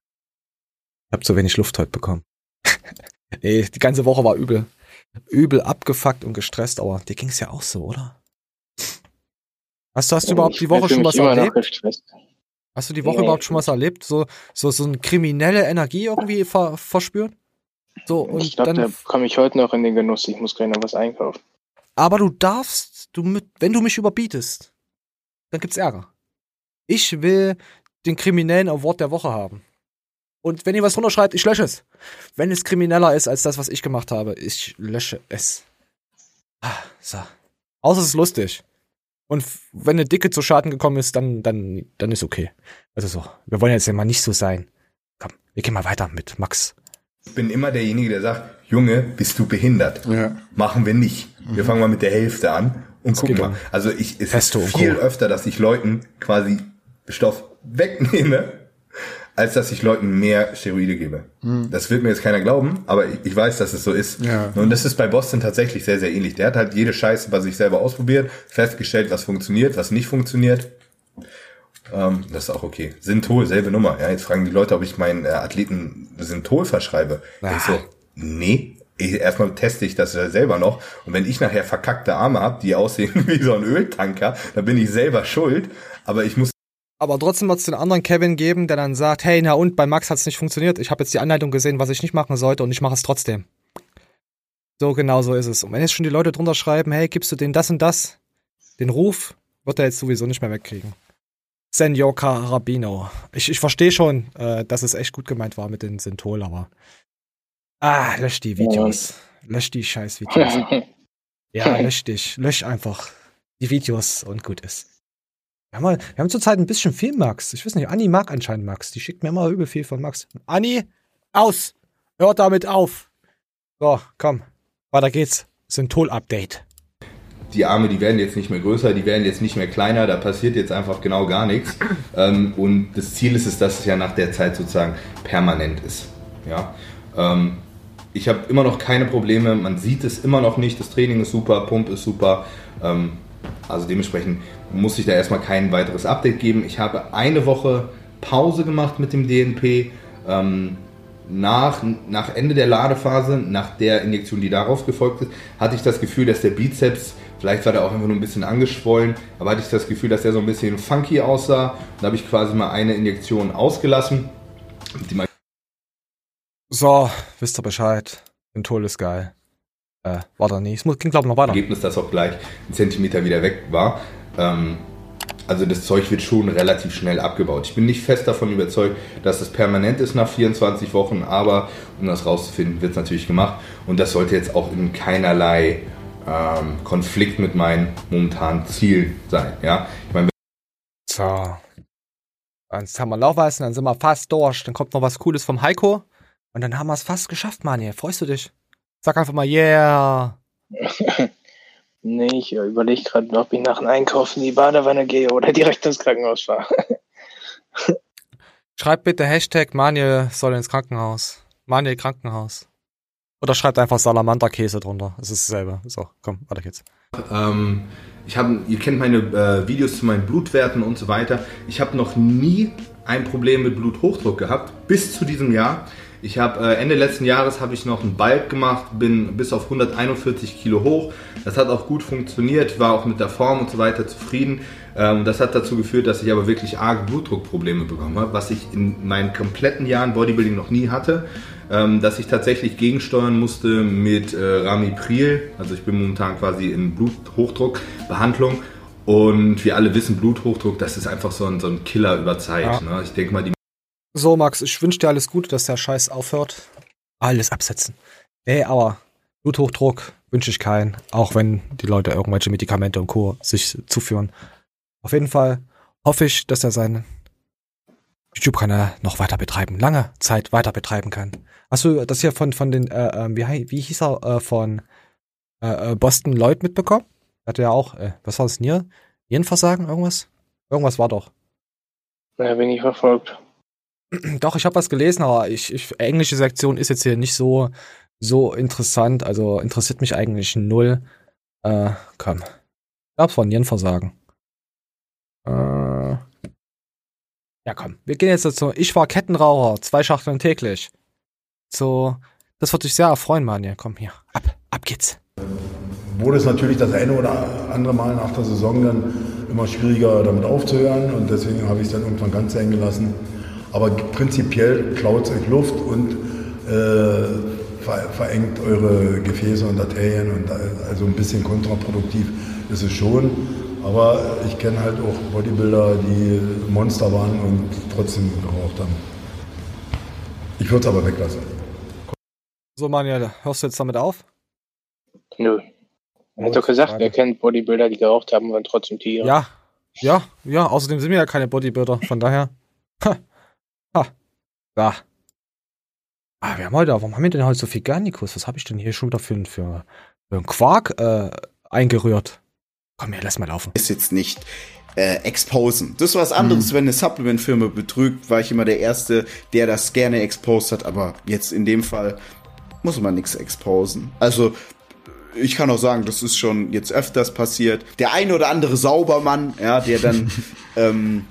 Ich hab zu wenig Luft heute bekommen. (laughs) nee, die ganze Woche war übel. Übel abgefuckt und gestresst, aber dir ging's ja auch so, oder? Hast du, hast du überhaupt die Woche schon was erlebt? Hast du die Woche Nee. überhaupt schon was erlebt? So, so, so eine kriminelle Energie irgendwie ver, verspürt? So, und Ich glaube, da dann, komme ich heute noch in den Genuss. Ich muss gleich noch was einkaufen. aber du darfst, du mit, wenn du mich überbietest, dann gibt's Ärger. Ich will den kriminellen Award der Woche haben. Und wenn ihr was drunter schreibt, ich lösche es. Wenn es krimineller ist als das, was ich gemacht habe, ich lösche es. Ah, so. Außer es ist lustig. Und wenn eine Dicke zu Schaden gekommen ist, dann, dann, dann ist okay. Also so. Wir wollen jetzt ja mal nicht so sein. Komm, wir gehen mal weiter mit Max. Ich bin immer derjenige, der sagt, Junge, bist du behindert? Machen wir nicht. Wir fangen mal mit der Hälfte an und gucken mal. Also ich, es ist viel öfter, dass ich Leuten quasi Stoff wegnehme, (laughs) als dass ich Leuten mehr Steroide gebe. Mhm. Das wird mir jetzt keiner glauben, aber ich, ich weiß, dass es so ist. Ja. Und das ist bei Boston tatsächlich sehr, sehr ähnlich. Der hat halt jede Scheiße bei sich selber ausprobiert, festgestellt, was funktioniert, was nicht funktioniert. Ähm, das ist auch okay. Synthol, selbe Nummer. Ja, jetzt fragen die Leute, ob ich meinen äh, Athleten Synthol verschreibe. Ich so, nee. Ich, erstmal teste ich das selber noch. Und wenn ich nachher verkackte Arme habe, die aussehen (laughs) wie so ein Öltanker, dann bin ich selber schuld. Aber ich muss Aber trotzdem wird es den anderen Kevin geben, der dann sagt, hey, na und, bei Max hat es nicht funktioniert. Ich habe jetzt die Anleitung gesehen, was ich nicht machen sollte und ich mache es trotzdem. So genau so ist es. Und wenn jetzt schon die Leute drunter schreiben, hey, gibst du den das und das, den Ruf, wird er jetzt sowieso nicht mehr wegkriegen. Senor Carabino. Ich, ich verstehe schon, äh, dass es echt gut gemeint war mit den Synthol, aber. Ah, lösch die Videos. Lösch die scheiß Videos. (laughs) ja, lösch dich. Lösch einfach die Videos und gut ist. Wir haben, mal, wir haben zurzeit ein bisschen viel Max. Ich weiß nicht, Anni mag anscheinend Max. Die schickt mir immer übel viel von Max. Anni, aus! Hört damit auf! So, komm. Weiter geht's. Synthol-Update. Die Arme, die werden jetzt nicht mehr größer, die werden jetzt nicht mehr kleiner, da passiert jetzt einfach genau gar nichts. Ähm, und das Ziel ist es, dass es ja nach der Zeit sozusagen permanent ist. Ja? Ähm, ich habe immer noch keine Probleme, man sieht es immer noch nicht, das Training ist super, Pump ist super. Ähm, also dementsprechend muss ich da erstmal kein weiteres Update geben. Ich habe eine Woche Pause gemacht mit dem DNP. Ähm, nach, nach Ende der Ladephase, nach der Injektion, die darauf gefolgt ist, hatte ich das Gefühl, dass der Bizeps, vielleicht war der auch einfach nur ein bisschen angeschwollen, aber hatte ich das Gefühl, dass der so ein bisschen funky aussah. Da habe ich quasi mal eine Injektion ausgelassen. So, wisst ihr Bescheid. Synthol ist geil. Äh, war da nie. Es ging, glaube ich, noch weiter. Ergebnis, dass auch gleich ein Zentimeter wieder weg war. Ähm, also das Zeug wird schon relativ schnell abgebaut. Ich bin nicht fest davon überzeugt, dass es permanent ist nach 24 Wochen, aber um das rauszufinden, wird es natürlich gemacht. Und das sollte jetzt auch in keinerlei ähm, Konflikt mit meinem momentanen Ziel sein. Ja? Ich meine, So. Jetzt haben wir Laufweisen, dann sind wir fast durch. Dann kommt noch was Cooles vom Heiko. Und dann haben wir es fast geschafft, Mani. Freust du dich? Sag einfach mal, yeah. (laughs) nee, ich überlege gerade, ob ich nach dem Einkaufen in die Badewanne gehe oder direkt ins Krankenhaus fahre. (laughs) Schreibt bitte Hashtag Manuel soll ins Krankenhaus. Manuel Krankenhaus. Oder schreibt einfach Salamanderkäse drunter. Es ist dasselbe. So, komm, weiter geht's. Ähm, ich habe, ihr kennt meine äh, Videos zu meinen Blutwerten und so weiter. Ich habe noch nie ein Problem mit Bluthochdruck gehabt, bis zu diesem Jahr. Ich habe äh, Ende letzten Jahres habe ich noch einen Balk gemacht, bin bis auf 141 Kilo hoch. Das hat auch gut funktioniert, war auch mit der Form und so weiter zufrieden. Ähm, das hat dazu geführt, dass ich aber wirklich arge Blutdruckprobleme bekommen habe, was ich in meinen kompletten Jahren Bodybuilding noch nie hatte. Ähm, dass ich tatsächlich gegensteuern musste mit äh, Ramipril. Also ich bin momentan quasi in Bluthochdruckbehandlung. Und wir alle wissen, Bluthochdruck, das ist einfach so ein, so ein Killer über Zeit. Ja. Ne? Ich denke mal, die So, Max, ich wünsche dir alles Gute, dass der Scheiß aufhört. Alles absetzen. Ey, aber Bluthochdruck wünsche ich keinen, auch wenn die Leute irgendwelche Medikamente und Co. sich zuführen. Auf jeden Fall hoffe ich, dass er seinen YouTube-Kanal noch weiter betreiben, lange Zeit weiter betreiben kann. Hast du das hier von, von den, äh, äh, wie, wie hieß er, äh, von äh, äh, Boston Lloyd mitbekommen? Hatte ja auch, äh, was war das, Nier? Nierenversagen, irgendwas? Irgendwas war doch. Na, bin ich verfolgt. (clears throat) Doch, ich habe was gelesen, aber ich, ich, englische Sektion ist jetzt hier nicht so, so interessant. Also interessiert mich eigentlich null. Äh, komm. Gab's von Nierenversagen. Äh, ja, komm. Wir gehen jetzt dazu. Ich war Kettenraucher, zwei Schachteln täglich. So, das wird dich sehr erfreuen, Manja. Komm hier. Ab, ab geht's. wurde es natürlich das eine oder andere Mal nach der Saison dann immer schwieriger damit aufzuhören und deswegen habe ich es dann irgendwann ganz sein gelassen. Aber prinzipiell klaut es euch Luft und äh, ver verengt eure Gefäße und Arterien und äh, also ein bisschen kontraproduktiv ist es schon. Aber ich kenne halt auch Bodybuilder, die Monster waren und trotzdem geraucht haben. Ich würde es aber weglassen. So, Manja, hörst du jetzt damit auf? Nö. Er hat doch gesagt, er kennt Bodybuilder, die geraucht haben, waren trotzdem Tiere. Ja, ja, ja. Außerdem sind wir ja keine Bodybuilder, von daher. (laughs) Ha, ha, da. Ah, wir haben heute, warum haben wir denn heute so viel Garnikus? Was habe ich denn hier schon wieder für, für, für einen Quark äh, eingerührt? Komm her, lass mal laufen. ist jetzt nicht äh, exposen. Das ist was anderes, wenn eine Supplement-Firma betrügt, war ich immer der Erste, der das gerne exposed hat, aber jetzt in dem Fall muss man nichts exposen. Also, ich kann auch sagen, das ist schon jetzt öfters passiert. Der eine oder andere Saubermann, ja, der dann (laughs) ähm,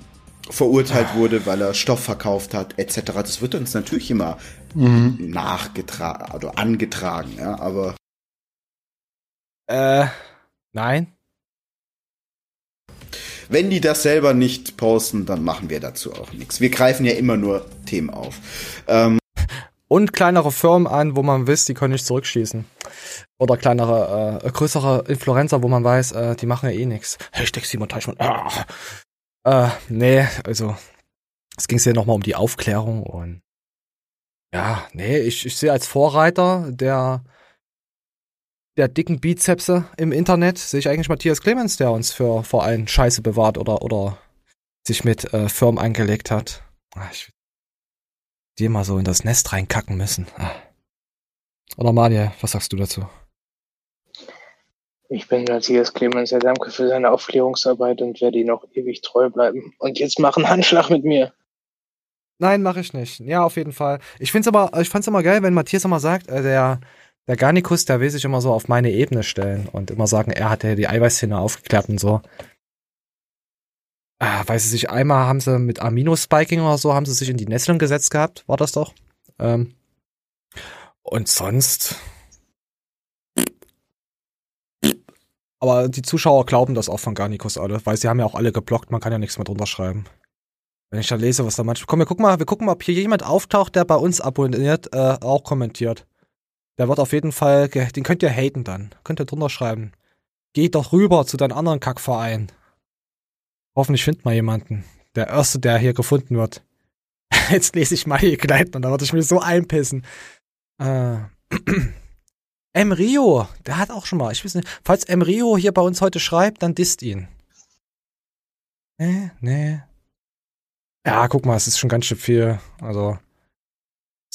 verurteilt wurde, weil er Stoff verkauft hat, etc. Das wird uns natürlich immer Mhm. nachgetragen oder angetragen, ja, aber Äh, nein. Wenn die das selber nicht posten, dann machen wir dazu auch nichts. Wir greifen ja immer nur Themen auf. Ähm, Und kleinere Firmen an, wo man wisst, die können nicht zurückschießen. Oder kleinere, äh, größere Influencer, wo man weiß, äh, die machen ja eh nichts. Hashtag Simon Teichmann. Ah. Äh, nee, also es ging ja nochmal um die Aufklärung und ja, nee, ich, ich sehe als Vorreiter der der dicken Bizepse im Internet sehe ich eigentlich Matthias Clemens, der uns für vor allem Scheiße bewahrt oder oder sich mit äh, Firmen angelegt hat. Ah, ich die mal so in das Nest reinkacken müssen. Ah. Oder Manuel, was sagst du dazu? Ich bin Matthias Clemens, sehr danke für seine Aufklärungsarbeit und werde ihm noch ewig treu bleiben. Und jetzt mach einen Handschlag mit mir. Nein, mache ich nicht. Ja, auf jeden Fall. Ich find's aber, ich fand's immer geil, wenn Matthias immer sagt, äh, der, der Garnikus, der will sich immer so auf meine Ebene stellen und immer sagen, er hat ja die Eiweißszene aufgeklärt und so. Ah, weiß ich nicht, einmal haben sie mit Amino-Spiking oder so, haben sie sich in die Nesseln gesetzt gehabt, war das doch? Ähm, und sonst. Aber die Zuschauer glauben das auch von Garnikus alle, weil sie haben ja auch alle geblockt, man kann ja nichts mehr drunter schreiben. Wenn ich da lese, was da manchmal. Komm, wir gucken mal, wir gucken mal, ob hier jemand auftaucht, der bei uns abonniert, äh, auch kommentiert. Der wird auf jeden Fall, den könnt ihr haten dann. Könnt ihr drunter schreiben. Geh doch rüber zu deinem anderen Kackverein. Hoffentlich findet mal jemanden. Der Erste, der hier gefunden wird. (laughs) Jetzt lese ich mal hier und da würde ich mich so einpissen. Äh. (clears throat) M. Rio, der hat auch schon mal, ich weiß nicht, falls M. Rio hier bei uns heute schreibt, dann disst ihn. Nee, nee. Ja, guck mal, es ist schon ganz schön viel. Also,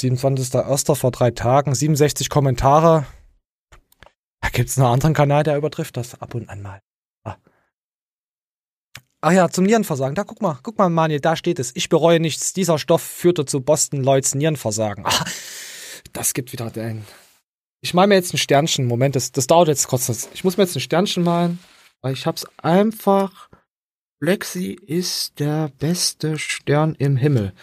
27.01. vor drei Tagen, 67 Kommentare. Da gibt's einen anderen Kanal, der übertrifft das ab und an mal. Ah. Ach ja, zum Nierenversagen. Da guck mal, guck mal, Mani, da steht es. Ich bereue nichts. Dieser Stoff führte zu Boston Lloyds Nierenversagen. Ah, das gibt wieder den. Ich mal mir jetzt ein Sternchen. Moment, das, das dauert jetzt kurz. Ich muss mir jetzt ein Sternchen malen, weil ich hab's einfach. Lexi ist der beste Stern im Himmel.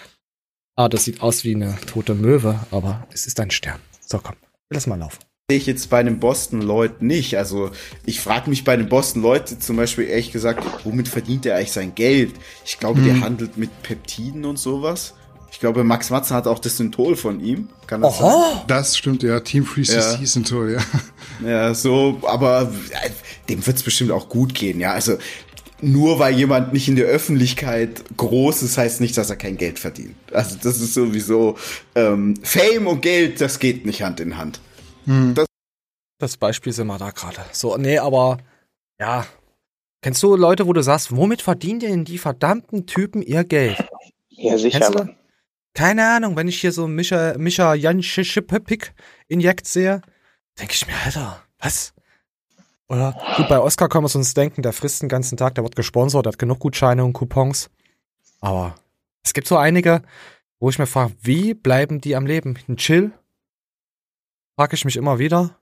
Ah, das sieht aus wie eine tote Möwe, aber es ist ein Stern. So, komm, lass mal laufen. sehe ich jetzt bei einem Boston Lloyd nicht. Also ich frage mich bei einem Boston Lloyd zum Beispiel ehrlich gesagt, womit verdient er eigentlich sein Geld? Ich glaube, der Mhm. handelt mit Peptiden und sowas. Ich glaube, Max Matzen hat auch das Synthol von ihm. Kann das Oho. Das stimmt, ja. Team Free CC Ja. sind toll, ja. sein? Ja, so, aber äh, dem wird's bestimmt auch gut gehen, ja. Also nur weil jemand nicht in der Öffentlichkeit groß ist, heißt nicht, dass er kein Geld verdient. Also das ist sowieso ähm, Fame und Geld, das geht nicht Hand in Hand. Das, Das Beispiel sind wir da gerade. So, nee, aber ja. Kennst du Leute, wo du sagst, womit verdienen denn die verdammten Typen ihr Geld? Ja, sicher, Kennst du? Mann. Keine Ahnung, wenn ich hier so Micha, Micha Janschipik Injekt sehe, denke ich mir, Alter, was? Oder gut, bei Oscar können wir uns denken, der frisst den ganzen Tag, der wird gesponsert, der hat genug Gutscheine und Coupons. Aber es gibt so einige, wo ich mir frage, wie bleiben die am Leben? Ein Chill? Frage ich mich immer wieder.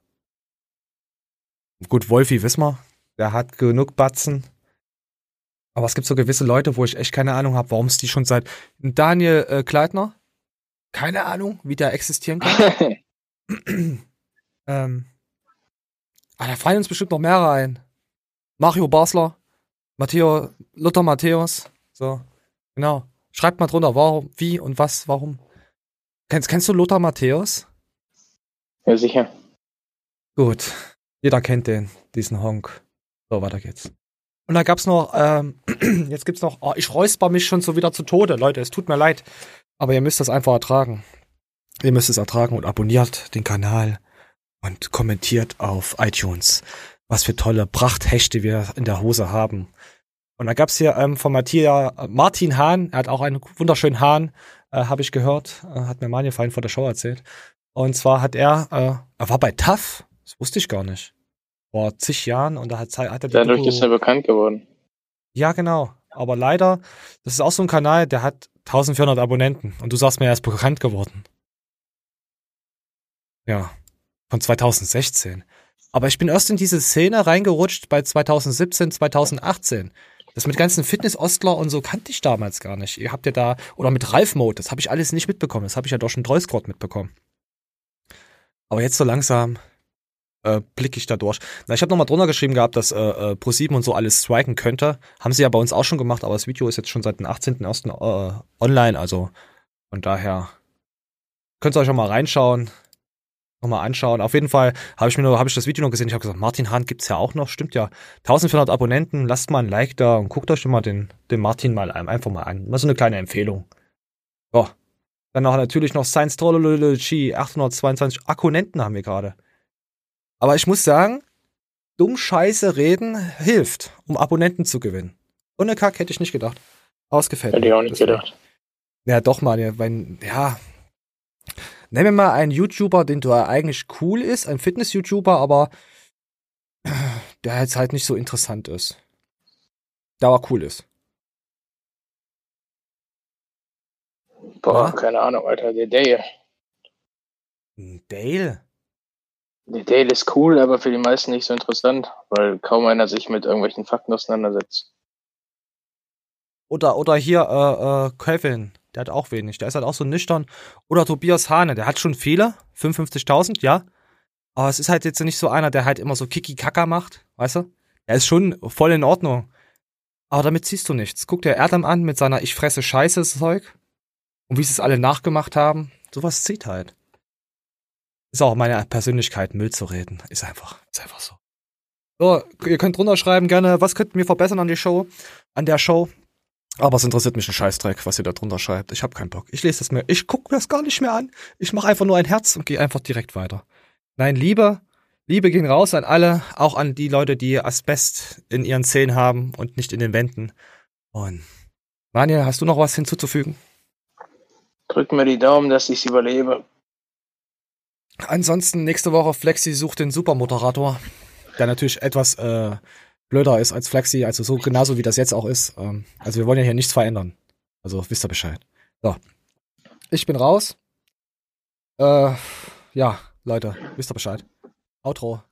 Gut, Wolfi wissen wir, der hat genug Batzen. Aber es gibt so gewisse Leute, wo ich echt keine Ahnung habe, warum es die schon seit Daniel äh, Kleitner, keine Ahnung, wie der existieren kann. (laughs) ähm, ah, da fallen uns bestimmt noch mehr ein. Mario Basler, Matteo, Luther Matthäus, so, genau. Schreibt mal drunter, warum, wie und was, warum. Kennst, kennst du Lothar Matthäus? Ja, sicher. Gut. Jeder kennt den, diesen Honk. So, weiter geht's. Und dann gab's noch, ähm, (clears throat) jetzt gibt's noch, oh, ich räusper mich schon so wieder zu Tode. Leute, es tut mir leid. Aber ihr müsst das einfach ertragen. Ihr müsst es ertragen und abonniert den Kanal und kommentiert auf iTunes. Was für tolle Prachthechte wir in der Hose haben. Und da gab's hier ähm, von Matthias, äh, Martin Hahn, er hat auch einen wunderschönen Hahn, äh, habe ich gehört, äh, hat mir Manja vorhin vor der Show erzählt. Und zwar hat er, äh, er war bei TAF, das wusste ich gar nicht. Vor zig Jahren und da hat, hat er die Dadurch Doku- ist er bekannt geworden. Ja, genau. Aber leider, das ist auch so ein Kanal, der hat 1400 Abonnenten. Und du sagst mir, er ist bekannt geworden. Ja. Von 2016. Aber ich bin erst in diese Szene reingerutscht bei 2017, 2018. Das mit ganzen Fitness-Ostler und so kannte ich damals gar nicht. Ihr habt ja da, oder mit Ralf-Mode, das habe ich alles nicht mitbekommen. Das habe ich ja durch den Dreuscott mitbekommen. Aber jetzt so langsam äh, blicke ich da durch. Na, ich habe nochmal drunter geschrieben gehabt, dass äh, äh, Pro7 und so alles striken könnte. Haben sie ja bei uns auch schon gemacht, aber das Video ist jetzt schon seit dem 18.01. Äh, online, also von daher könnt ihr euch auch mal reinschauen, nochmal anschauen. Auf jeden Fall habe ich mir nur, habe ich das Video noch gesehen. Ich habe gesagt, Martin Hahn gibt's ja auch noch, stimmt ja. 1400 Abonnenten, lasst mal ein Like da und guckt euch immer den, den Martin mal ein- einfach mal an. Mal so eine kleine Empfehlung. So. Dann noch natürlich noch Science Trolology 822 Akkunenten haben wir gerade. Aber ich muss sagen, dumm Scheiße reden hilft, um Abonnenten zu gewinnen. Ohne Kack hätte ich nicht gedacht. Ausgefällt. Hätte ich auch nicht gedacht. Ja, doch mal, ja, wenn, ja. Nenn mir mal einen YouTuber, den du eigentlich cool ist, ein Fitness-YouTuber, aber der jetzt halt nicht so interessant ist. Der aber cool ist. Boah, keine Ahnung, Alter. Der Dale. Dale? Der Dale ist cool, aber für die meisten nicht so interessant, weil kaum einer sich mit irgendwelchen Fakten auseinandersetzt. Oder, oder hier, äh, äh, Kevin, der hat auch wenig. Der ist halt auch so nüchtern. Oder Tobias Hane, der hat schon viele. 55.000, ja. Aber es ist halt jetzt nicht so einer, der halt immer so Kiki-Kaka macht, weißt du? Er ist schon voll in Ordnung. Aber damit ziehst du nichts. Guck dir Erdem an mit seiner Ich fresse Scheiße Zeug. Und wie sie es alle nachgemacht haben. Sowas zieht halt. Ist auch meine Persönlichkeit, Müll zu reden. Ist einfach, ist einfach so. So, ihr könnt drunter schreiben gerne, was könnten wir verbessern an die Show, an der Show. Aber es interessiert mich ein Scheißdreck, was ihr da drunter schreibt. Ich habe keinen Bock. Ich lese das mir. Ich gucke das gar nicht mehr an. Ich mache einfach nur ein Herz und gehe einfach direkt weiter. Nein, Liebe, Liebe ging raus an alle, auch an die Leute, die Asbest in ihren Zähnen haben und nicht in den Wänden. Und Daniel, hast du noch was hinzuzufügen? Drück mir die Daumen, dass ich überlebe. Ansonsten nächste Woche Flexi sucht den Supermoderator, der natürlich etwas äh, blöder ist als Flexi, also so genauso wie das jetzt auch ist. Ähm, also wir wollen ja hier nichts verändern. Also wisst ihr Bescheid. So. Ich bin raus. Äh, ja, Leute, wisst ihr Bescheid. Outro.